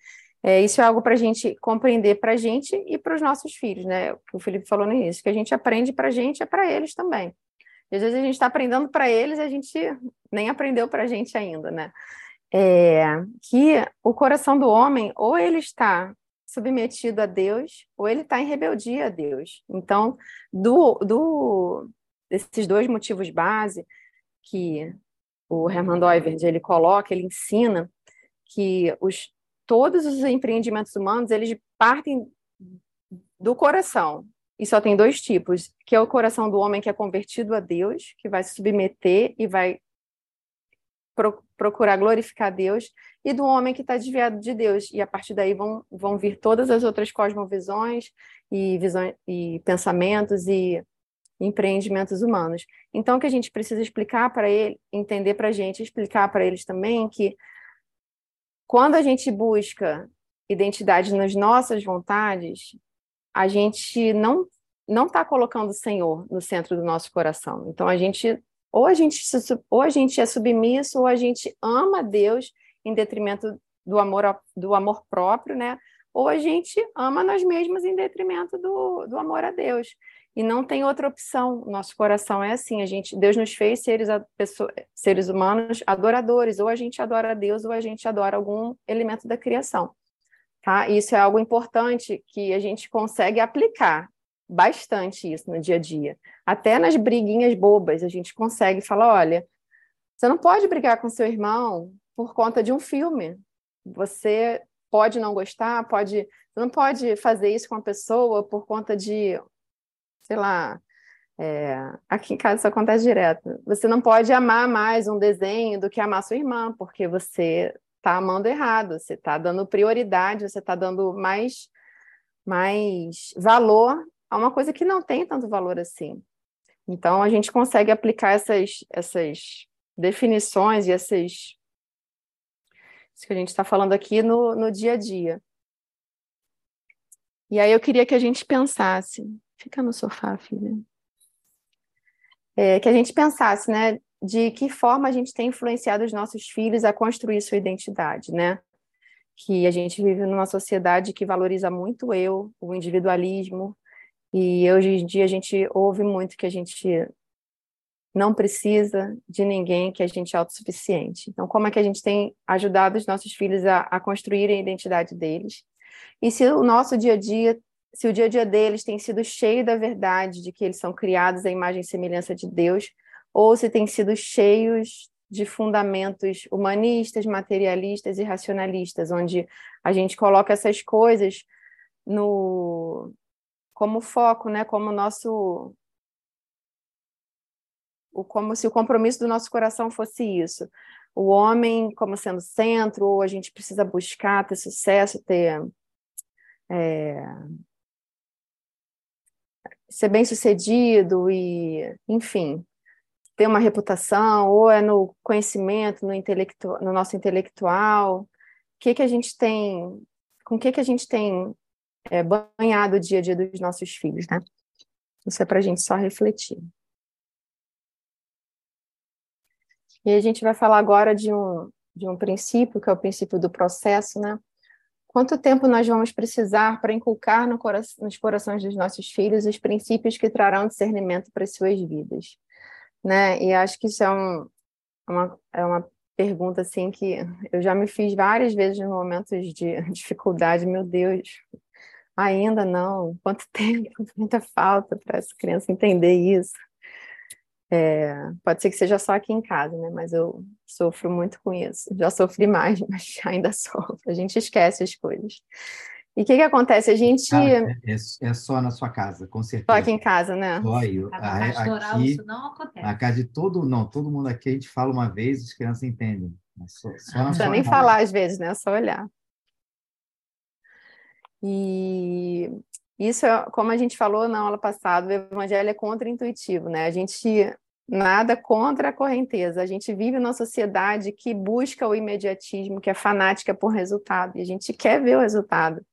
é, isso é algo para a gente compreender para a gente e para os nossos filhos, né? O que o Felipe falou no início, que a gente aprende para a gente é para eles também. E às vezes a gente está aprendendo para eles e a gente nem aprendeu para a gente ainda, né? É, que o coração do homem ou ele está submetido a Deus ou ele está em rebeldia a Deus. Então, do, do, desses dois motivos base que o Hermann Doiverd ele coloca, ele ensina que os, todos os empreendimentos humanos eles partem do coração. E só tem dois tipos, que é o coração do homem que é convertido a Deus, que vai se submeter e vai procurar glorificar Deus, e do homem que está desviado de Deus. E a partir daí vão, vão vir todas as outras cosmovisões e, visões, e pensamentos e empreendimentos humanos. Então, o que a gente precisa explicar para ele, entender para a gente, explicar para eles também que quando a gente busca identidade nas nossas vontades, a gente não não está colocando o Senhor no centro do nosso coração. Então, a gente ou a gente, ou a gente é submisso, ou a gente ama Deus em detrimento do amor, do amor próprio, né? Ou a gente ama nós mesmos em detrimento do, do amor a Deus. E não tem outra opção. Nosso coração é assim. A gente, Deus nos fez seres, pessoa, seres humanos adoradores. Ou a gente adora a Deus, ou a gente adora algum elemento da criação. Tá? Isso é algo importante que a gente consegue aplicar bastante isso no dia a dia. Até nas briguinhas bobas, a gente consegue falar: olha, você não pode brigar com seu irmão por conta de um filme. Você pode não gostar, pode. Não pode fazer isso com a pessoa por conta de, sei lá. É, aqui em casa isso acontece direto. Você não pode amar mais um desenho do que amar sua irmã, porque você está amando errado, você está dando prioridade, você está dando mais, mais valor a uma coisa que não tem tanto valor assim. Então, a gente consegue aplicar essas, essas definições e essas. Isso que a gente está falando aqui no, no dia a dia. E aí eu queria que a gente pensasse. Fica no sofá, filha. É, que a gente pensasse, né, de que forma a gente tem influenciado os nossos filhos a construir sua identidade, né? Que a gente vive numa sociedade que valoriza muito o eu, o individualismo, e hoje em dia a gente ouve muito que a gente não precisa de ninguém, que a gente é autossuficiente. Então, como é que a gente tem ajudado os nossos filhos a, a construírem a identidade deles? E se o nosso dia a dia, se o dia a dia deles tem sido cheio da verdade de que eles são criados à imagem e semelhança de Deus, ou se tem sido cheios de fundamentos humanistas, materialistas e racionalistas, onde a gente coloca essas coisas no como foco, né, como nosso o como se o compromisso do nosso coração fosse isso. O homem como sendo centro, ou a gente precisa buscar ter sucesso, ter é, ser bem sucedido e, enfim, ter uma reputação, ou é no conhecimento, no, intelectu no nosso intelectual, o que, que a gente tem, com o que, que a gente tem é, banhado o dia a dia dos nossos filhos, né? Isso é para a gente só refletir. E a gente vai falar agora de um, de um princípio, que é o princípio do processo, né? Quanto tempo nós vamos precisar para inculcar no cora nos corações dos nossos filhos os princípios que trarão discernimento para as suas vidas? Né? E acho que isso é, um, uma, é uma pergunta assim que eu já me fiz várias vezes em momentos de dificuldade. Meu Deus, ainda não? Quanto tempo? Muita falta para essa criança entender isso. É, pode ser que seja só aqui em casa, né? Mas eu sofro muito com isso. Já sofri mais, mas ainda sofro. A gente esquece as coisas. E o que, que acontece? A gente. Ah, é, é, é, só na sua casa, com certeza. Só aqui em casa, né? Só eu. A, aqui, isso não acontece. Na casa de todo, não, todo mundo aqui, a gente fala uma vez, as crianças entendem. Só, só não precisa nem casa. falar às vezes, né? É só olhar. E isso, é, como a gente falou na aula passada, o evangelho é contra-intuitivo, né? A gente Nada contra a correnteza. A gente vive numa sociedade que busca o imediatismo, que é fanática por resultado, e a gente quer ver o resultado.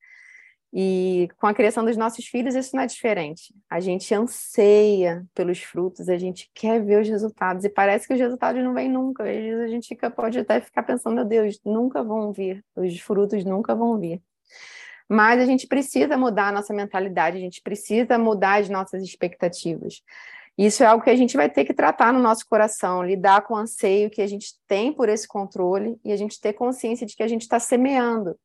E com a criação dos nossos filhos, isso não é diferente. A gente anseia pelos frutos, a gente quer ver os resultados, e parece que os resultados não vêm nunca. Às vezes a gente fica, pode até ficar pensando, meu Deus, nunca vão vir, os frutos nunca vão vir. Mas a gente precisa mudar a nossa mentalidade, a gente precisa mudar as nossas expectativas. Isso é algo que a gente vai ter que tratar no nosso coração, lidar com o anseio que a gente tem por esse controle e a gente ter consciência de que a gente está semeando.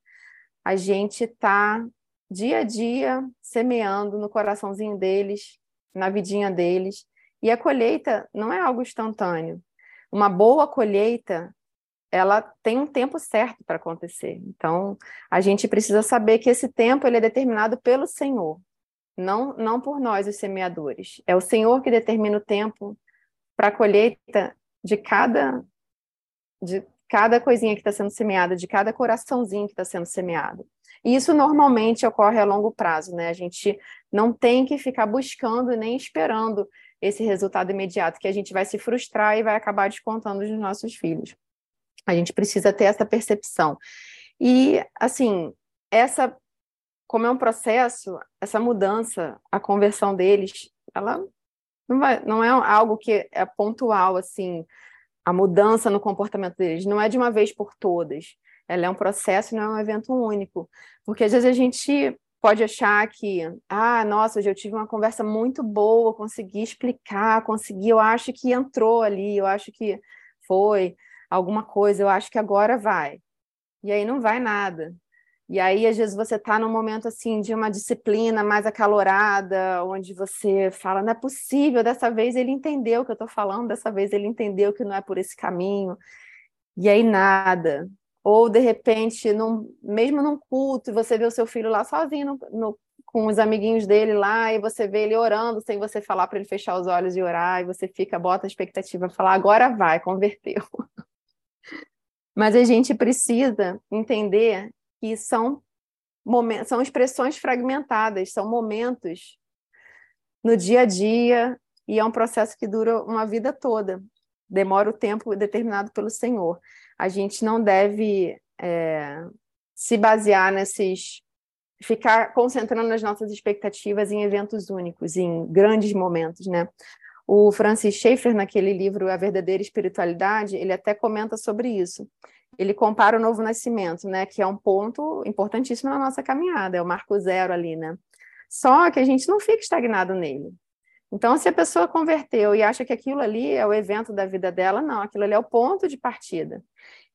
A gente está dia a dia semeando no coraçãozinho deles, na vidinha deles. E a colheita não é algo instantâneo. Uma boa colheita, ela tem um tempo certo para acontecer. Então, a gente precisa saber que esse tempo ele é determinado pelo Senhor não, não por nós, os semeadores. É o Senhor que determina o tempo para a colheita de cada, de cada coisinha que está sendo semeada, de cada coraçãozinho que está sendo semeado. E isso normalmente ocorre a longo prazo, né? A gente não tem que ficar buscando nem esperando esse resultado imediato, que a gente vai se frustrar e vai acabar descontando nos nossos filhos. A gente precisa ter essa percepção. E, assim, essa como é um processo, essa mudança, a conversão deles, ela não, vai, não é algo que é pontual, assim, a mudança no comportamento deles, não é de uma vez por todas. Ela é um processo, não é um evento único. Porque às vezes a gente pode achar que, ah, nossa, hoje eu tive uma conversa muito boa, consegui explicar, consegui, eu acho que entrou ali, eu acho que foi alguma coisa, eu acho que agora vai. E aí não vai nada. E aí, às vezes, você está num momento assim de uma disciplina mais acalorada, onde você fala, não é possível, dessa vez ele entendeu o que eu estou falando, dessa vez ele entendeu que não é por esse caminho. E aí nada. Ou, de repente, num, mesmo num culto, você vê o seu filho lá sozinho no, no, com os amiguinhos dele lá, e você vê ele orando sem você falar para ele fechar os olhos e orar, e você fica, bota a expectativa, falar, agora vai, converteu. Mas a gente precisa entender que são momentos, são expressões fragmentadas, são momentos no dia a dia e é um processo que dura uma vida toda, demora o tempo determinado pelo Senhor. A gente não deve é, se basear nesses, ficar concentrando nas nossas expectativas em eventos únicos, em grandes momentos, né? O Francis Schaeffer, naquele livro A Verdadeira Espiritualidade, ele até comenta sobre isso ele compara o novo nascimento, né, que é um ponto importantíssimo na nossa caminhada, é o marco zero ali, né? Só que a gente não fica estagnado nele. Então, se a pessoa converteu e acha que aquilo ali é o evento da vida dela, não, aquilo ali é o ponto de partida.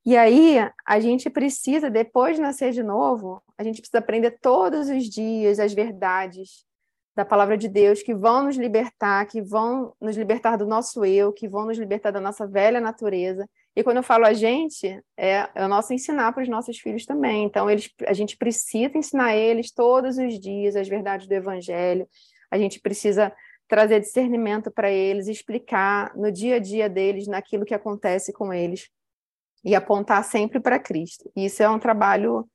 E aí, a gente precisa, depois de nascer de novo, a gente precisa aprender todos os dias as verdades da palavra de Deus que vão nos libertar, que vão nos libertar do nosso eu, que vão nos libertar da nossa velha natureza E quando eu falo a gente, é, é o nosso ensinar para os nossos filhos também. Então, eles, a gente precisa ensinar eles todos os dias as verdades do Evangelho. A gente precisa trazer discernimento para eles, explicar no dia a dia deles, naquilo que acontece com eles e apontar sempre para Cristo. Isso é um trabalho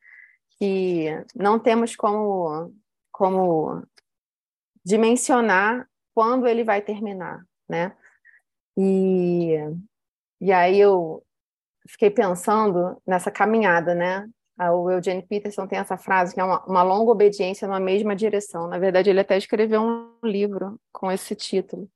que não temos como, como dimensionar quando ele vai terminar, né? E, e aí eu fiquei pensando nessa caminhada, né? O Eugene Peterson tem essa frase que é uma, uma longa obediência numa mesma direção. Na verdade, ele até escreveu um livro com esse título.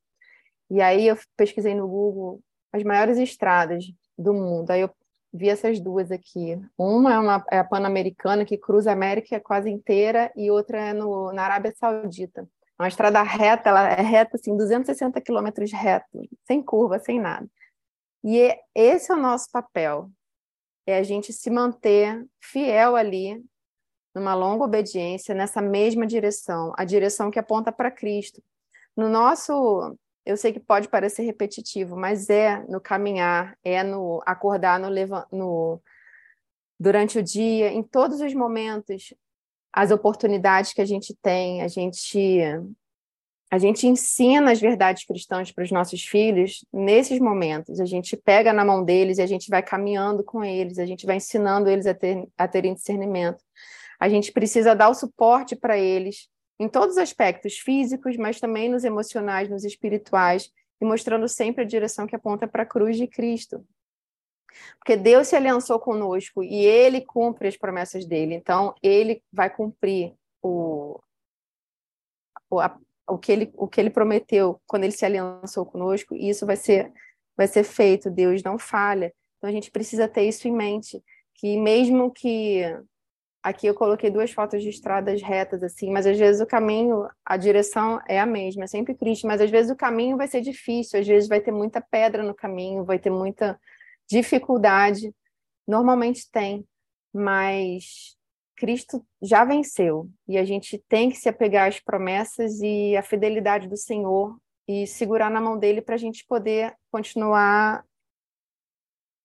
E aí eu pesquisei no Google as maiores estradas do mundo. Aí eu vi essas duas aqui. Uma é, uma, é a Pan-Americana, que cruza a América quase inteira, e outra é no, na Arábia Saudita. Uma estrada reta, ela é reta, assim, 260 quilômetros reto, sem curva, sem nada. E é, esse é o nosso papel, é a gente se manter fiel ali, numa longa obediência, nessa mesma direção, a direção que aponta para Cristo. No nosso eu sei que pode parecer repetitivo, mas é no caminhar, é no acordar, no, no durante o dia, em todos os momentos, as oportunidades que a gente tem, a gente a gente ensina as verdades cristãs para os nossos filhos nesses momentos. A gente pega na mão deles e a gente vai caminhando com eles, a gente vai ensinando eles a, ter, a terem discernimento. A gente precisa dar o suporte para eles em todos os aspectos físicos, mas também nos emocionais, nos espirituais, e mostrando sempre a direção que aponta para a cruz de Cristo. Porque Deus se aliançou conosco e ele cumpre as promessas dele. Então, ele vai cumprir o, o, a, o, que, ele, o que ele prometeu quando ele se aliançou conosco, e isso vai ser, vai ser feito. Deus não falha. Então, a gente precisa ter isso em mente, que mesmo que Aqui eu coloquei duas fotos de estradas retas, assim, mas às vezes o caminho, a direção é a mesma, é sempre Cristo, mas às vezes o caminho vai ser difícil, às vezes vai ter muita pedra no caminho, vai ter muita dificuldade. Normalmente tem, mas Cristo já venceu e a gente tem que se apegar às promessas e à fidelidade do Senhor e segurar na mão dele para a gente poder continuar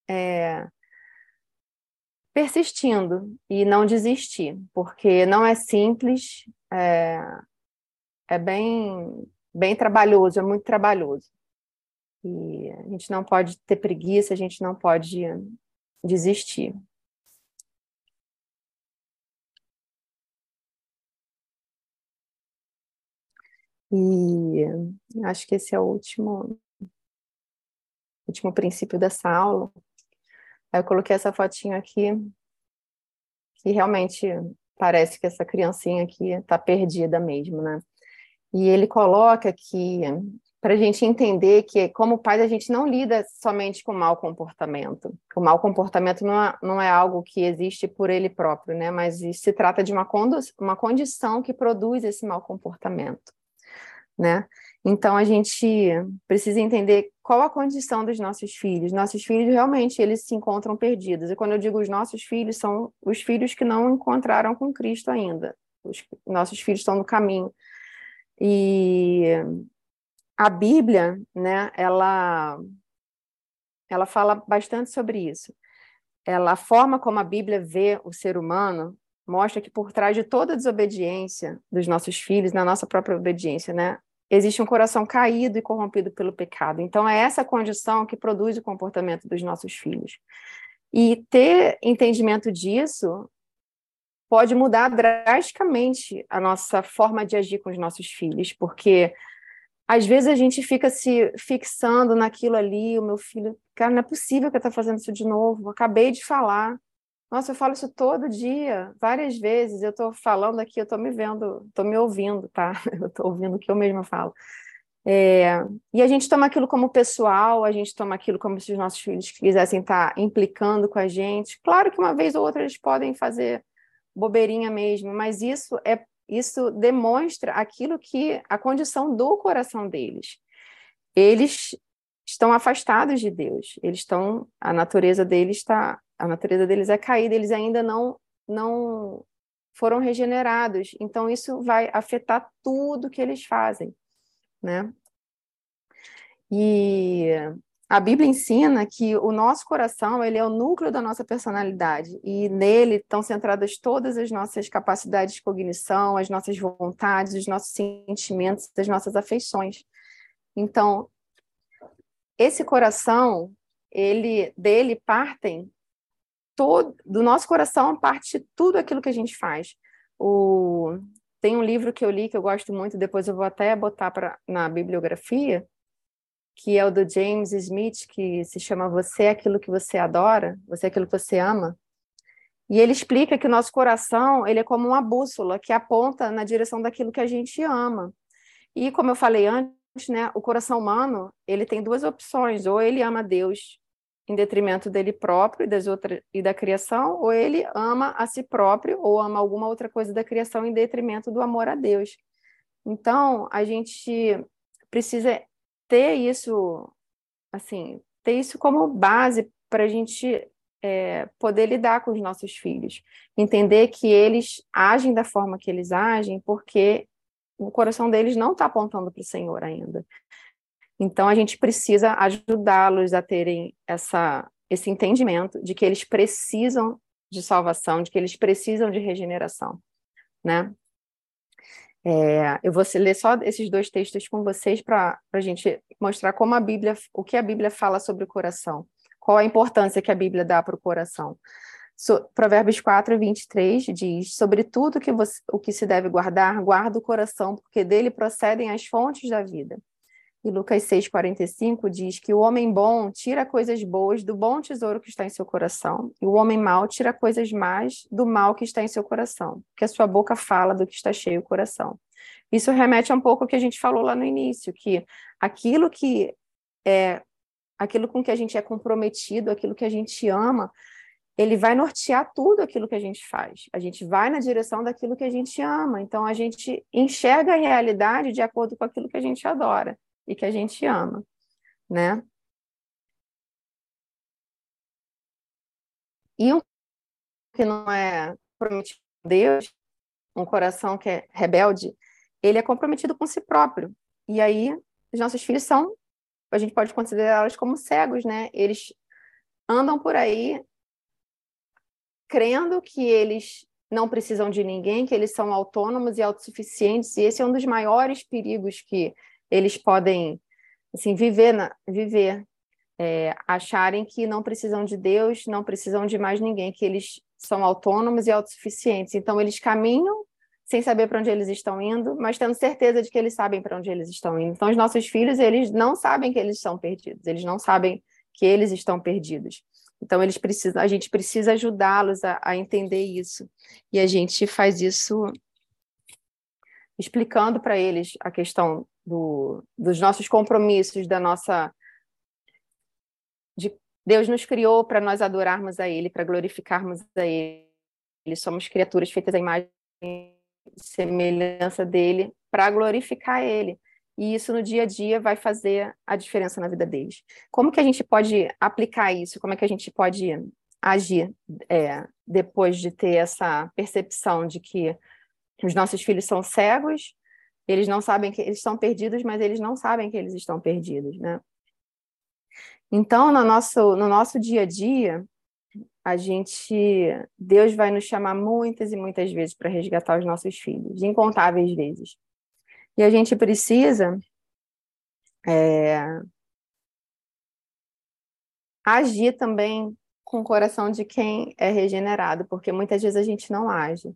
é, persistindo e não desistir, porque não é simples, é, é bem, bem trabalhoso, é muito trabalhoso. E a gente não pode ter preguiça, a gente não pode desistir. E acho que esse é o último, último princípio dessa aula. Eu coloquei essa fotinha aqui, que realmente parece que essa criancinha aqui está perdida mesmo, né? E ele coloca que para a gente entender que, como pai, a gente não lida somente com mau comportamento. O mau comportamento não é, não é algo que existe por ele próprio, né? Mas se trata de uma, uma condição que produz esse mau comportamento, né? Então a gente precisa entender qual a condição dos nossos filhos. Nossos filhos realmente eles se encontram perdidos. E quando eu digo os nossos filhos, são os filhos que não encontraram com Cristo ainda. Os nossos filhos estão no caminho. E a Bíblia, né, ela ela fala bastante sobre isso. Ela a forma como a Bíblia vê o ser humano mostra que por trás de toda desobediência dos nossos filhos, na nossa própria obediência, né, existe um coração caído e corrompido pelo pecado. Então, é essa condição que produz o comportamento dos nossos filhos. E ter entendimento disso pode mudar drasticamente a nossa forma de agir com os nossos filhos, porque às vezes a gente fica se fixando naquilo ali, o meu filho, cara, não é possível que eu estou fazendo isso de novo, acabei de falar. Nossa, eu falo isso todo dia, várias vezes. Eu estou falando aqui, eu estou me vendo, estou me ouvindo, tá? Eu estou ouvindo o que eu mesma falo. É, e a gente toma aquilo como pessoal, a gente toma aquilo como se os nossos filhos quisessem estar implicando com a gente. Claro que uma vez ou outra eles podem fazer bobeirinha mesmo, mas isso é isso demonstra aquilo que a condição do coração deles. Eles estão afastados de Deus. Eles estão a natureza deles está a natureza deles é caída, eles ainda não, não foram regenerados. Então, isso vai afetar tudo que eles fazem, né? E a Bíblia ensina que o nosso coração ele é o núcleo da nossa personalidade e nele estão centradas todas as nossas capacidades de cognição, as nossas vontades, os nossos sentimentos, as nossas afeições. Então, esse coração, ele dele partem todo do nosso coração parte tudo aquilo que a gente faz. O tem um livro que eu li que eu gosto muito, depois eu vou até botar pra, na bibliografia, que é o do James Smith, que se chama Você é aquilo que você adora, você é aquilo que você ama. E ele explica que o nosso coração, ele é como uma bússola que aponta na direção daquilo que a gente ama. E como eu falei antes, né, o coração humano, ele tem duas opções, ou ele ama Deus em detrimento dele próprio e das outras e da criação, ou ele ama a si próprio ou ama alguma outra coisa da criação em detrimento do amor a Deus. Então, a gente precisa ter isso, assim, ter isso como base para a gente é, poder lidar com os nossos filhos, entender que eles agem da forma que eles agem porque o coração deles não está apontando para o Senhor ainda. Então a gente precisa ajudá-los a terem essa, esse entendimento de que eles precisam de salvação, de que eles precisam de regeneração, né? É, eu vou ler só esses dois textos com vocês para a gente mostrar como a Bíblia, o que a Bíblia fala sobre o coração, qual a importância que a Bíblia dá para o coração. So, Provérbios 4, 23 diz: Sobre tudo que você, o que se deve guardar, guarda o coração, porque dele procedem as fontes da vida. E Lucas 6,45 diz que o homem bom tira coisas boas do bom tesouro que está em seu coração, e o homem mau tira coisas más do mal que está em seu coração, porque a sua boca fala do que está cheio o coração. Isso remete a um pouco ao que a gente falou lá no início, que aquilo que é aquilo com que a gente é comprometido, aquilo que a gente ama, ele vai nortear tudo aquilo que a gente faz. A gente vai na direção daquilo que a gente ama. Então a gente enxerga a realidade de acordo com aquilo que a gente adora e que a gente ama, né? E um que não é comprometido com Deus, um coração que é rebelde, ele é comprometido com si próprio. E aí, os nossos filhos são, a gente pode considerá-los como cegos, né? Eles andam por aí crendo que eles não precisam de ninguém, que eles são autônomos e autossuficientes, e esse é um dos maiores perigos que eles podem assim viver na, viver é, acharem que não precisam de Deus, não precisam de mais ninguém, que eles são autônomos e autossuficientes. Então eles caminham sem saber para onde eles estão indo, mas tendo certeza de que eles sabem para onde eles estão indo. Então os nossos filhos, eles não sabem que eles estão perdidos, eles não sabem que eles estão perdidos. Então eles precisam, a gente precisa ajudá-los a, a entender isso. E a gente faz isso explicando para eles a questão do, dos nossos compromissos, da nossa. De, Deus nos criou para nós adorarmos a Ele, para glorificarmos a Ele. Somos criaturas feitas à imagem e semelhança dele, para glorificar Ele. E isso no dia a dia vai fazer a diferença na vida deles. Como que a gente pode aplicar isso? Como é que a gente pode agir é, depois de ter essa percepção de que os nossos filhos são cegos, eles não sabem que eles estão perdidos, mas eles não sabem que eles estão perdidos, né? Então, no nosso, no nosso dia a dia, a gente, Deus vai nos chamar muitas e muitas vezes para resgatar os nossos filhos, incontáveis vezes. E a gente precisa é, agir também com o coração de quem é regenerado, porque muitas vezes a gente não age.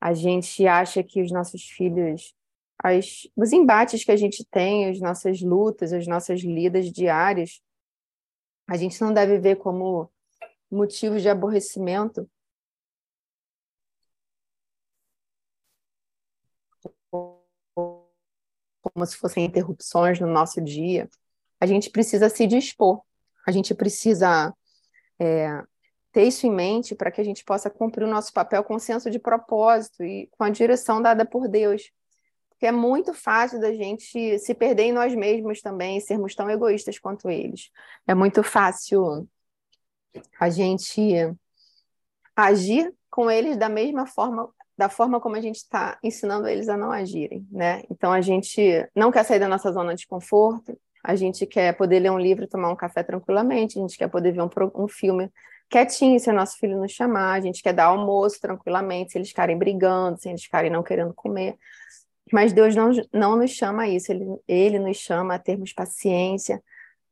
A gente acha que os nossos filhos as, os embates que a gente tem, as nossas lutas, as nossas lidas diárias, a gente não deve ver como motivos de aborrecimento. Como se fossem interrupções no nosso dia. A gente precisa se dispor, a gente precisa é, ter isso em mente para que a gente possa cumprir o nosso papel com senso de propósito e com a direção dada por Deus que é muito fácil da gente se perder em nós mesmos também, sermos tão egoístas quanto eles. É muito fácil a gente agir com eles da mesma forma, da forma como a gente está ensinando eles a não agirem, né? Então a gente não quer sair da nossa zona de conforto, A gente quer poder ler um livro, tomar um café tranquilamente, a gente quer poder ver um, um filme quietinho se o nosso filho nos chamar, a gente quer dar almoço tranquilamente, se eles ficarem brigando, se eles ficarem não querendo comer. Mas Deus não, não nos chama a isso, ele, ele nos chama a termos paciência,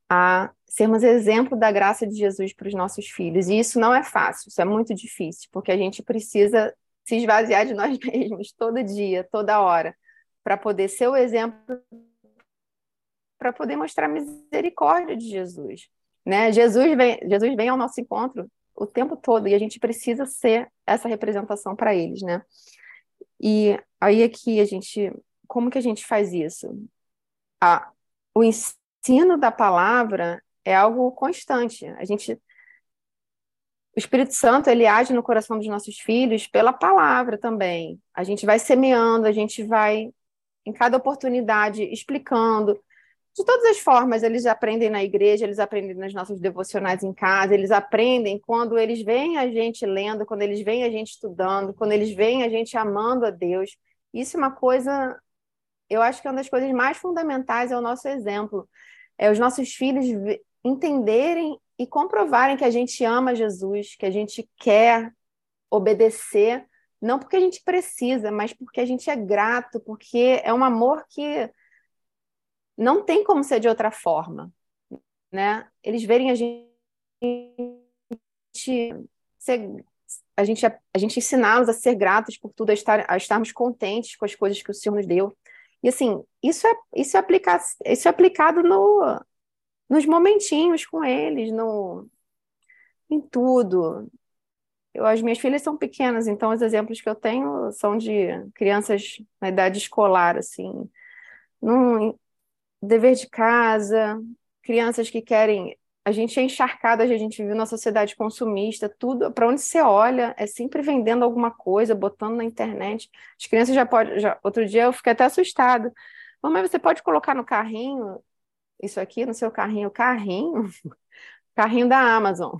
a sermos exemplo da graça de Jesus para os nossos filhos. E isso não é fácil, isso é muito difícil, porque a gente precisa se esvaziar de nós mesmos todo dia, toda hora, para poder ser o exemplo, para poder mostrar a misericórdia de Jesus. Né? Jesus, vem, Jesus vem ao nosso encontro o tempo todo e a gente precisa ser essa representação para eles, né? E aí aqui a gente, como que a gente faz isso? Ah, o ensino da palavra é algo constante. A gente o Espírito Santo ele age no coração dos nossos filhos pela palavra também. A gente vai semeando, a gente vai em cada oportunidade explicando, de todas as formas, eles aprendem na igreja, eles aprendem nas nossas devocionais em casa, eles aprendem quando eles veem a gente lendo, quando eles veem a gente estudando, quando eles veem a gente amando a Deus. Isso é uma coisa, eu acho que é uma das coisas mais fundamentais é o nosso exemplo. É os nossos filhos entenderem e comprovarem que a gente ama Jesus, que a gente quer obedecer, não porque a gente precisa, mas porque a gente é grato, porque é um amor que não tem como ser de outra forma, né? Eles verem a gente ser, a gente a gente ensiná-los a ser gratos por tudo, a, estar, a estarmos contentes com as coisas que o Senhor nos deu. E assim, isso é isso é aplicado, isso é aplicado no nos momentinhos com eles, no em tudo. Eu, as minhas filhas são pequenas, então os exemplos que eu tenho são de crianças na idade escolar, assim. Não, dever de casa, crianças que querem. A gente é encharcada, a gente vive na sociedade consumista, tudo, para onde você olha, é sempre vendendo alguma coisa, botando na internet. As crianças já podem. Já, outro dia eu fiquei até assustada. Mamãe, você pode colocar no carrinho isso aqui no seu carrinho? Carrinho? Carrinho da Amazon.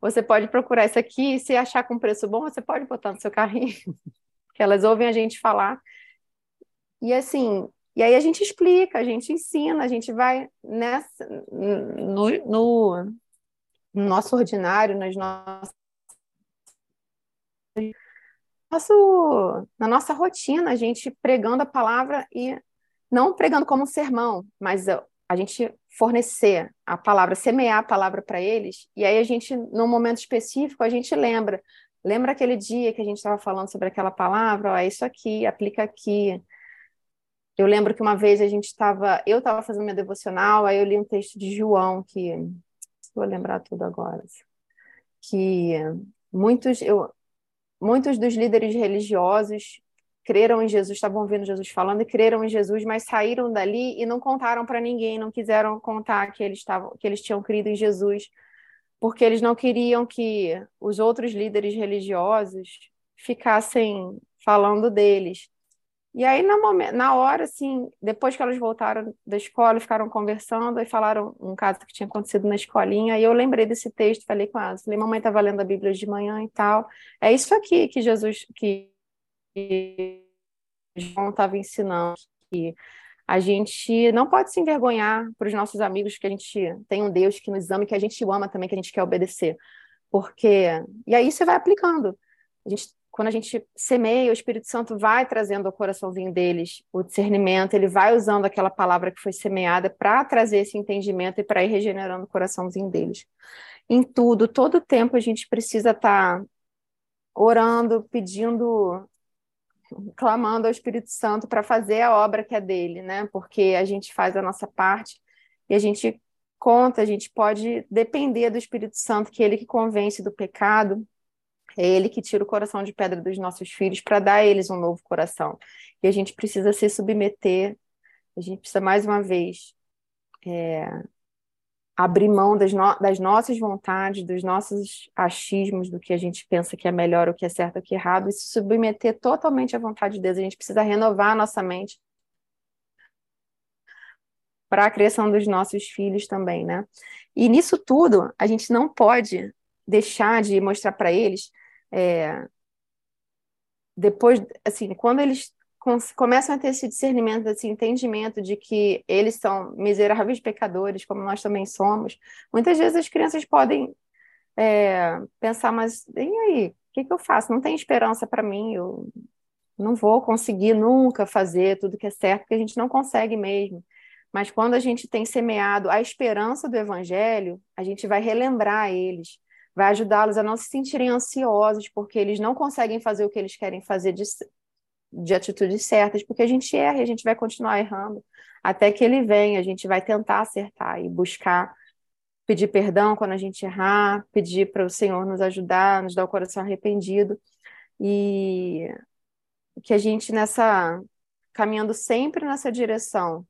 Você pode procurar isso aqui, se achar com preço bom, você pode botar no seu carrinho. que elas ouvem a gente falar. E assim, e aí a gente explica, a gente ensina, a gente vai nessa, no, no, no nosso ordinário, nas nossas nosso, na nossa rotina, a gente pregando a palavra e não pregando como um sermão, mas a gente fornecer a palavra, semear a palavra para eles, e aí a gente, num momento específico, a gente lembra. Lembra aquele dia que a gente estava falando sobre aquela palavra? Ó, é isso aqui, aplica aqui. Eu lembro que uma vez a gente estava, eu estava fazendo minha devocional, aí eu li um texto de João que vou lembrar tudo agora, que muitos eu, muitos dos líderes religiosos creram em Jesus, estavam ouvindo Jesus falando e creram em Jesus, mas saíram dali e não contaram para ninguém, não quiseram contar que eles estavam, que eles tinham crido em Jesus, porque eles não queriam que os outros líderes religiosos ficassem falando deles. E aí, na, momento, na hora, assim, depois que elas voltaram da escola, ficaram conversando e falaram um caso que tinha acontecido na escolinha, e eu lembrei desse texto, falei com elas, falei, mamãe estava lendo a Bíblia de manhã e tal. É isso aqui que Jesus, que João estava ensinando, que a gente não pode se envergonhar para os nossos amigos que a gente tem um Deus que nos ama que a gente ama também, que a gente quer obedecer. Porque. E aí você vai aplicando. A gente quando a gente semeia, o Espírito Santo vai trazendo ao coraçãozinho deles o discernimento, ele vai usando aquela palavra que foi semeada para trazer esse entendimento e para ir regenerando o coraçãozinho deles. Em tudo, todo tempo a gente precisa estar tá orando, pedindo, clamando ao Espírito Santo para fazer a obra que é dele, né? Porque a gente faz a nossa parte e a gente conta, a gente pode depender do Espírito Santo, que é ele que convence do pecado, é Ele que tira o coração de pedra dos nossos filhos para dar a eles um novo coração. E a gente precisa se submeter, a gente precisa, mais uma vez, é, abrir mão das, no das, nossas vontades, dos nossos achismos, do que a gente pensa que é melhor, o que é certo, o que é errado, e se submeter totalmente à vontade de Deus. A gente precisa renovar a nossa mente para a criação dos nossos filhos também, né? E nisso tudo, a gente não pode deixar de mostrar para eles é, depois, assim, quando eles começam a ter esse discernimento, esse entendimento de que eles são miseráveis pecadores, como nós também somos, muitas vezes as crianças podem é, pensar, mas e aí, o que, que eu faço? Não tem esperança para mim, eu não vou conseguir nunca fazer tudo que é certo, porque a gente não consegue mesmo. Mas quando a gente tem semeado a esperança do Evangelho, a gente vai relembrar eles, vai ajudá-los a não se sentirem ansiosos, porque eles não conseguem fazer o que eles querem fazer de, de atitudes certas, porque a gente erra e a gente vai continuar errando até que ele venha. A gente vai tentar acertar e buscar pedir perdão quando a gente errar, pedir para o Senhor nos ajudar, nos dar o coração arrependido e que a gente nessa caminhando sempre nessa direção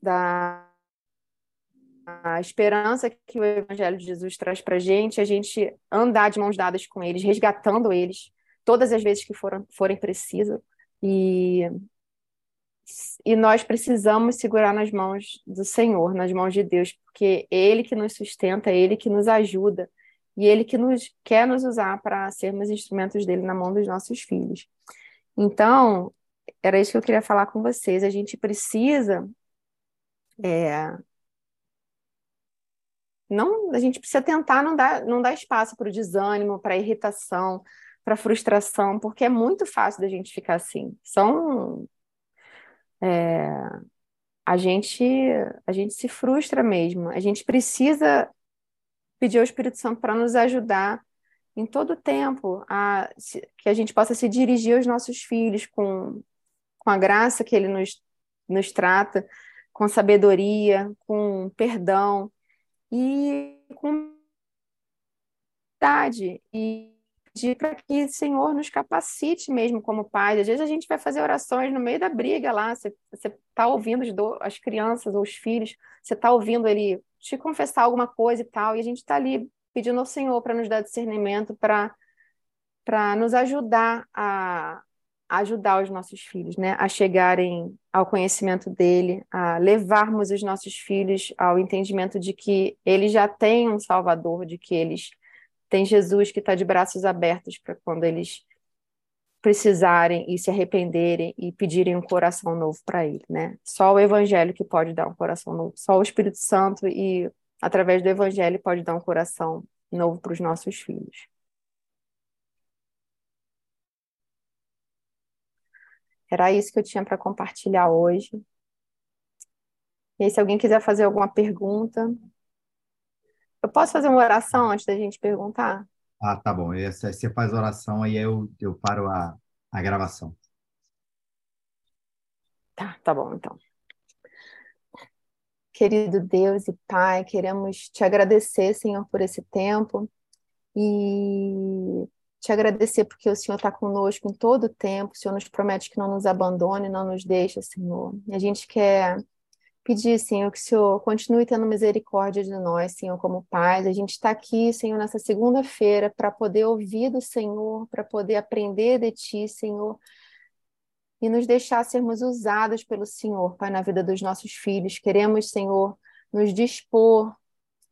da a esperança que o Evangelho de Jesus traz para a gente, a gente andar de mãos dadas com eles, resgatando eles, todas as vezes que foram, forem precisas. E, e nós precisamos segurar nas mãos do Senhor, nas mãos de Deus, porque Ele que nos sustenta, Ele que nos ajuda e Ele que nos quer nos usar para sermos instrumentos dele na mão dos nossos filhos. Então, era isso que eu queria falar com vocês. A gente precisa é, não, a gente precisa tentar não dar, não dar espaço para o desânimo, para a irritação, para frustração, porque é muito fácil da gente ficar assim. São é, a gente a gente se frustra mesmo. A gente precisa pedir ao Espírito Santo para nos ajudar em todo o tempo a que a gente possa se dirigir aos nossos filhos com com a graça que ele nos nos trata, com sabedoria, com perdão e com e pedir para que o Senhor nos capacite mesmo como pais. Às vezes a gente vai fazer orações no meio da briga lá, você está ouvindo as crianças ou os filhos, você está ouvindo ele te confessar alguma coisa e tal, e a gente está ali pedindo ao Senhor para nos dar discernimento, para nos ajudar a ajudar os nossos filhos, né, a chegarem ao conhecimento dele, a levarmos os nossos filhos ao entendimento de que eles já têm um Salvador, de que eles tem Jesus que está de braços abertos para quando eles precisarem e se arrependerem e pedirem um coração novo para ele, né? Só o Evangelho que pode dar um coração novo, só o Espírito Santo e através do Evangelho pode dar um coração novo para os nossos filhos. Era isso que eu tinha para compartilhar hoje. E aí, se alguém quiser fazer alguma pergunta, eu posso fazer uma oração antes da gente perguntar? Ah, tá bom. Você faz oração, aí eu, eu paro a, a gravação. Tá, tá bom, então. Querido Deus e Pai, queremos te agradecer, Senhor, por esse tempo e te agradecer porque o Senhor está conosco em todo o tempo. O Senhor nos promete que não nos abandone, não nos deixa, Senhor. E a gente quer pedir, Senhor, que o Senhor continue tendo misericórdia de nós, Senhor, como pais. A gente está aqui, Senhor, nessa segunda-feira para poder ouvir do Senhor, para poder aprender de Ti, Senhor, e nos deixar sermos usados pelo Senhor, Pai, na vida dos nossos filhos. Queremos, Senhor, nos dispor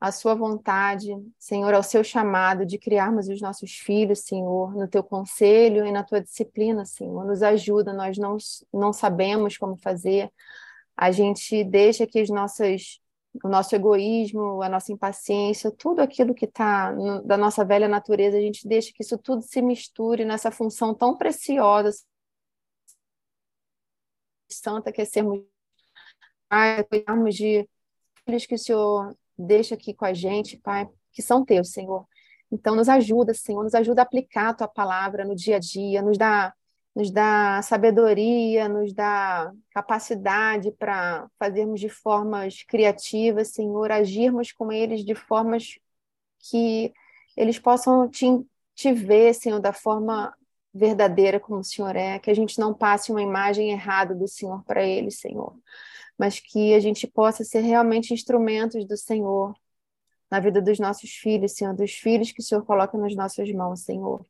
à Sua vontade, Senhor, ao Seu chamado de criarmos os nossos filhos, Senhor, no Teu conselho e na Tua disciplina, Senhor. Nos ajuda, nós não, não sabemos como fazer, a gente deixa que os nossos, o nosso egoísmo, a nossa impaciência, tudo aquilo que está da nossa velha natureza, a gente deixa que isso tudo se misture nessa função tão preciosa, santa, que é sermos cuidarmos de filhos que o Senhor deixa aqui com a gente, Pai, que são teus, Senhor. Então, nos ajuda, Senhor, nos ajuda a aplicar a tua palavra no dia a dia, nos dá nos dá sabedoria, nos dá capacidade para fazermos de formas criativas, Senhor, agirmos com eles de formas que eles possam te, te ver, Senhor, da forma verdadeira como o Senhor é, que a gente não passe uma imagem errada do Senhor para eles, Senhor, mas que a gente possa ser realmente instrumentos do Senhor na vida dos nossos filhos, Senhor, dos filhos que o Senhor coloca nas nossas mãos, Senhor.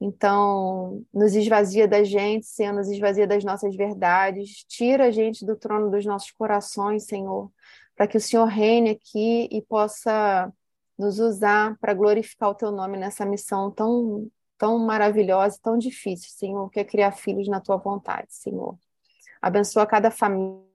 Então, nos esvazia da gente, Senhor, nos esvazia das nossas verdades, tira a gente do trono dos nossos corações, Senhor, para que o Senhor reine aqui e possa nos usar para glorificar o teu nome nessa missão tão, tão maravilhosa e tão difícil, Senhor, que é criar filhos na tua vontade, Senhor. Abençoa cada família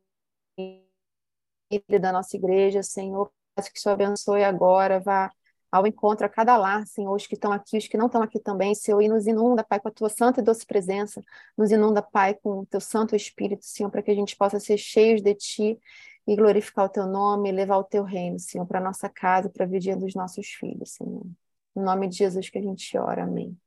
da nossa igreja, Senhor. Peço que o Senhor abençoe agora, vá ao encontro a cada lar, Senhor, os que estão aqui, os que não estão aqui também, Senhor, e nos inunda, Pai, com a tua santa e doce presença, nos inunda, Pai, com o teu santo Espírito, Senhor, para que a gente possa ser cheios de Ti e glorificar o Teu nome e levar o Teu reino, Senhor, para nossa casa, para a vida dos nossos filhos, Senhor. Em nome de Jesus que a gente ora, amém.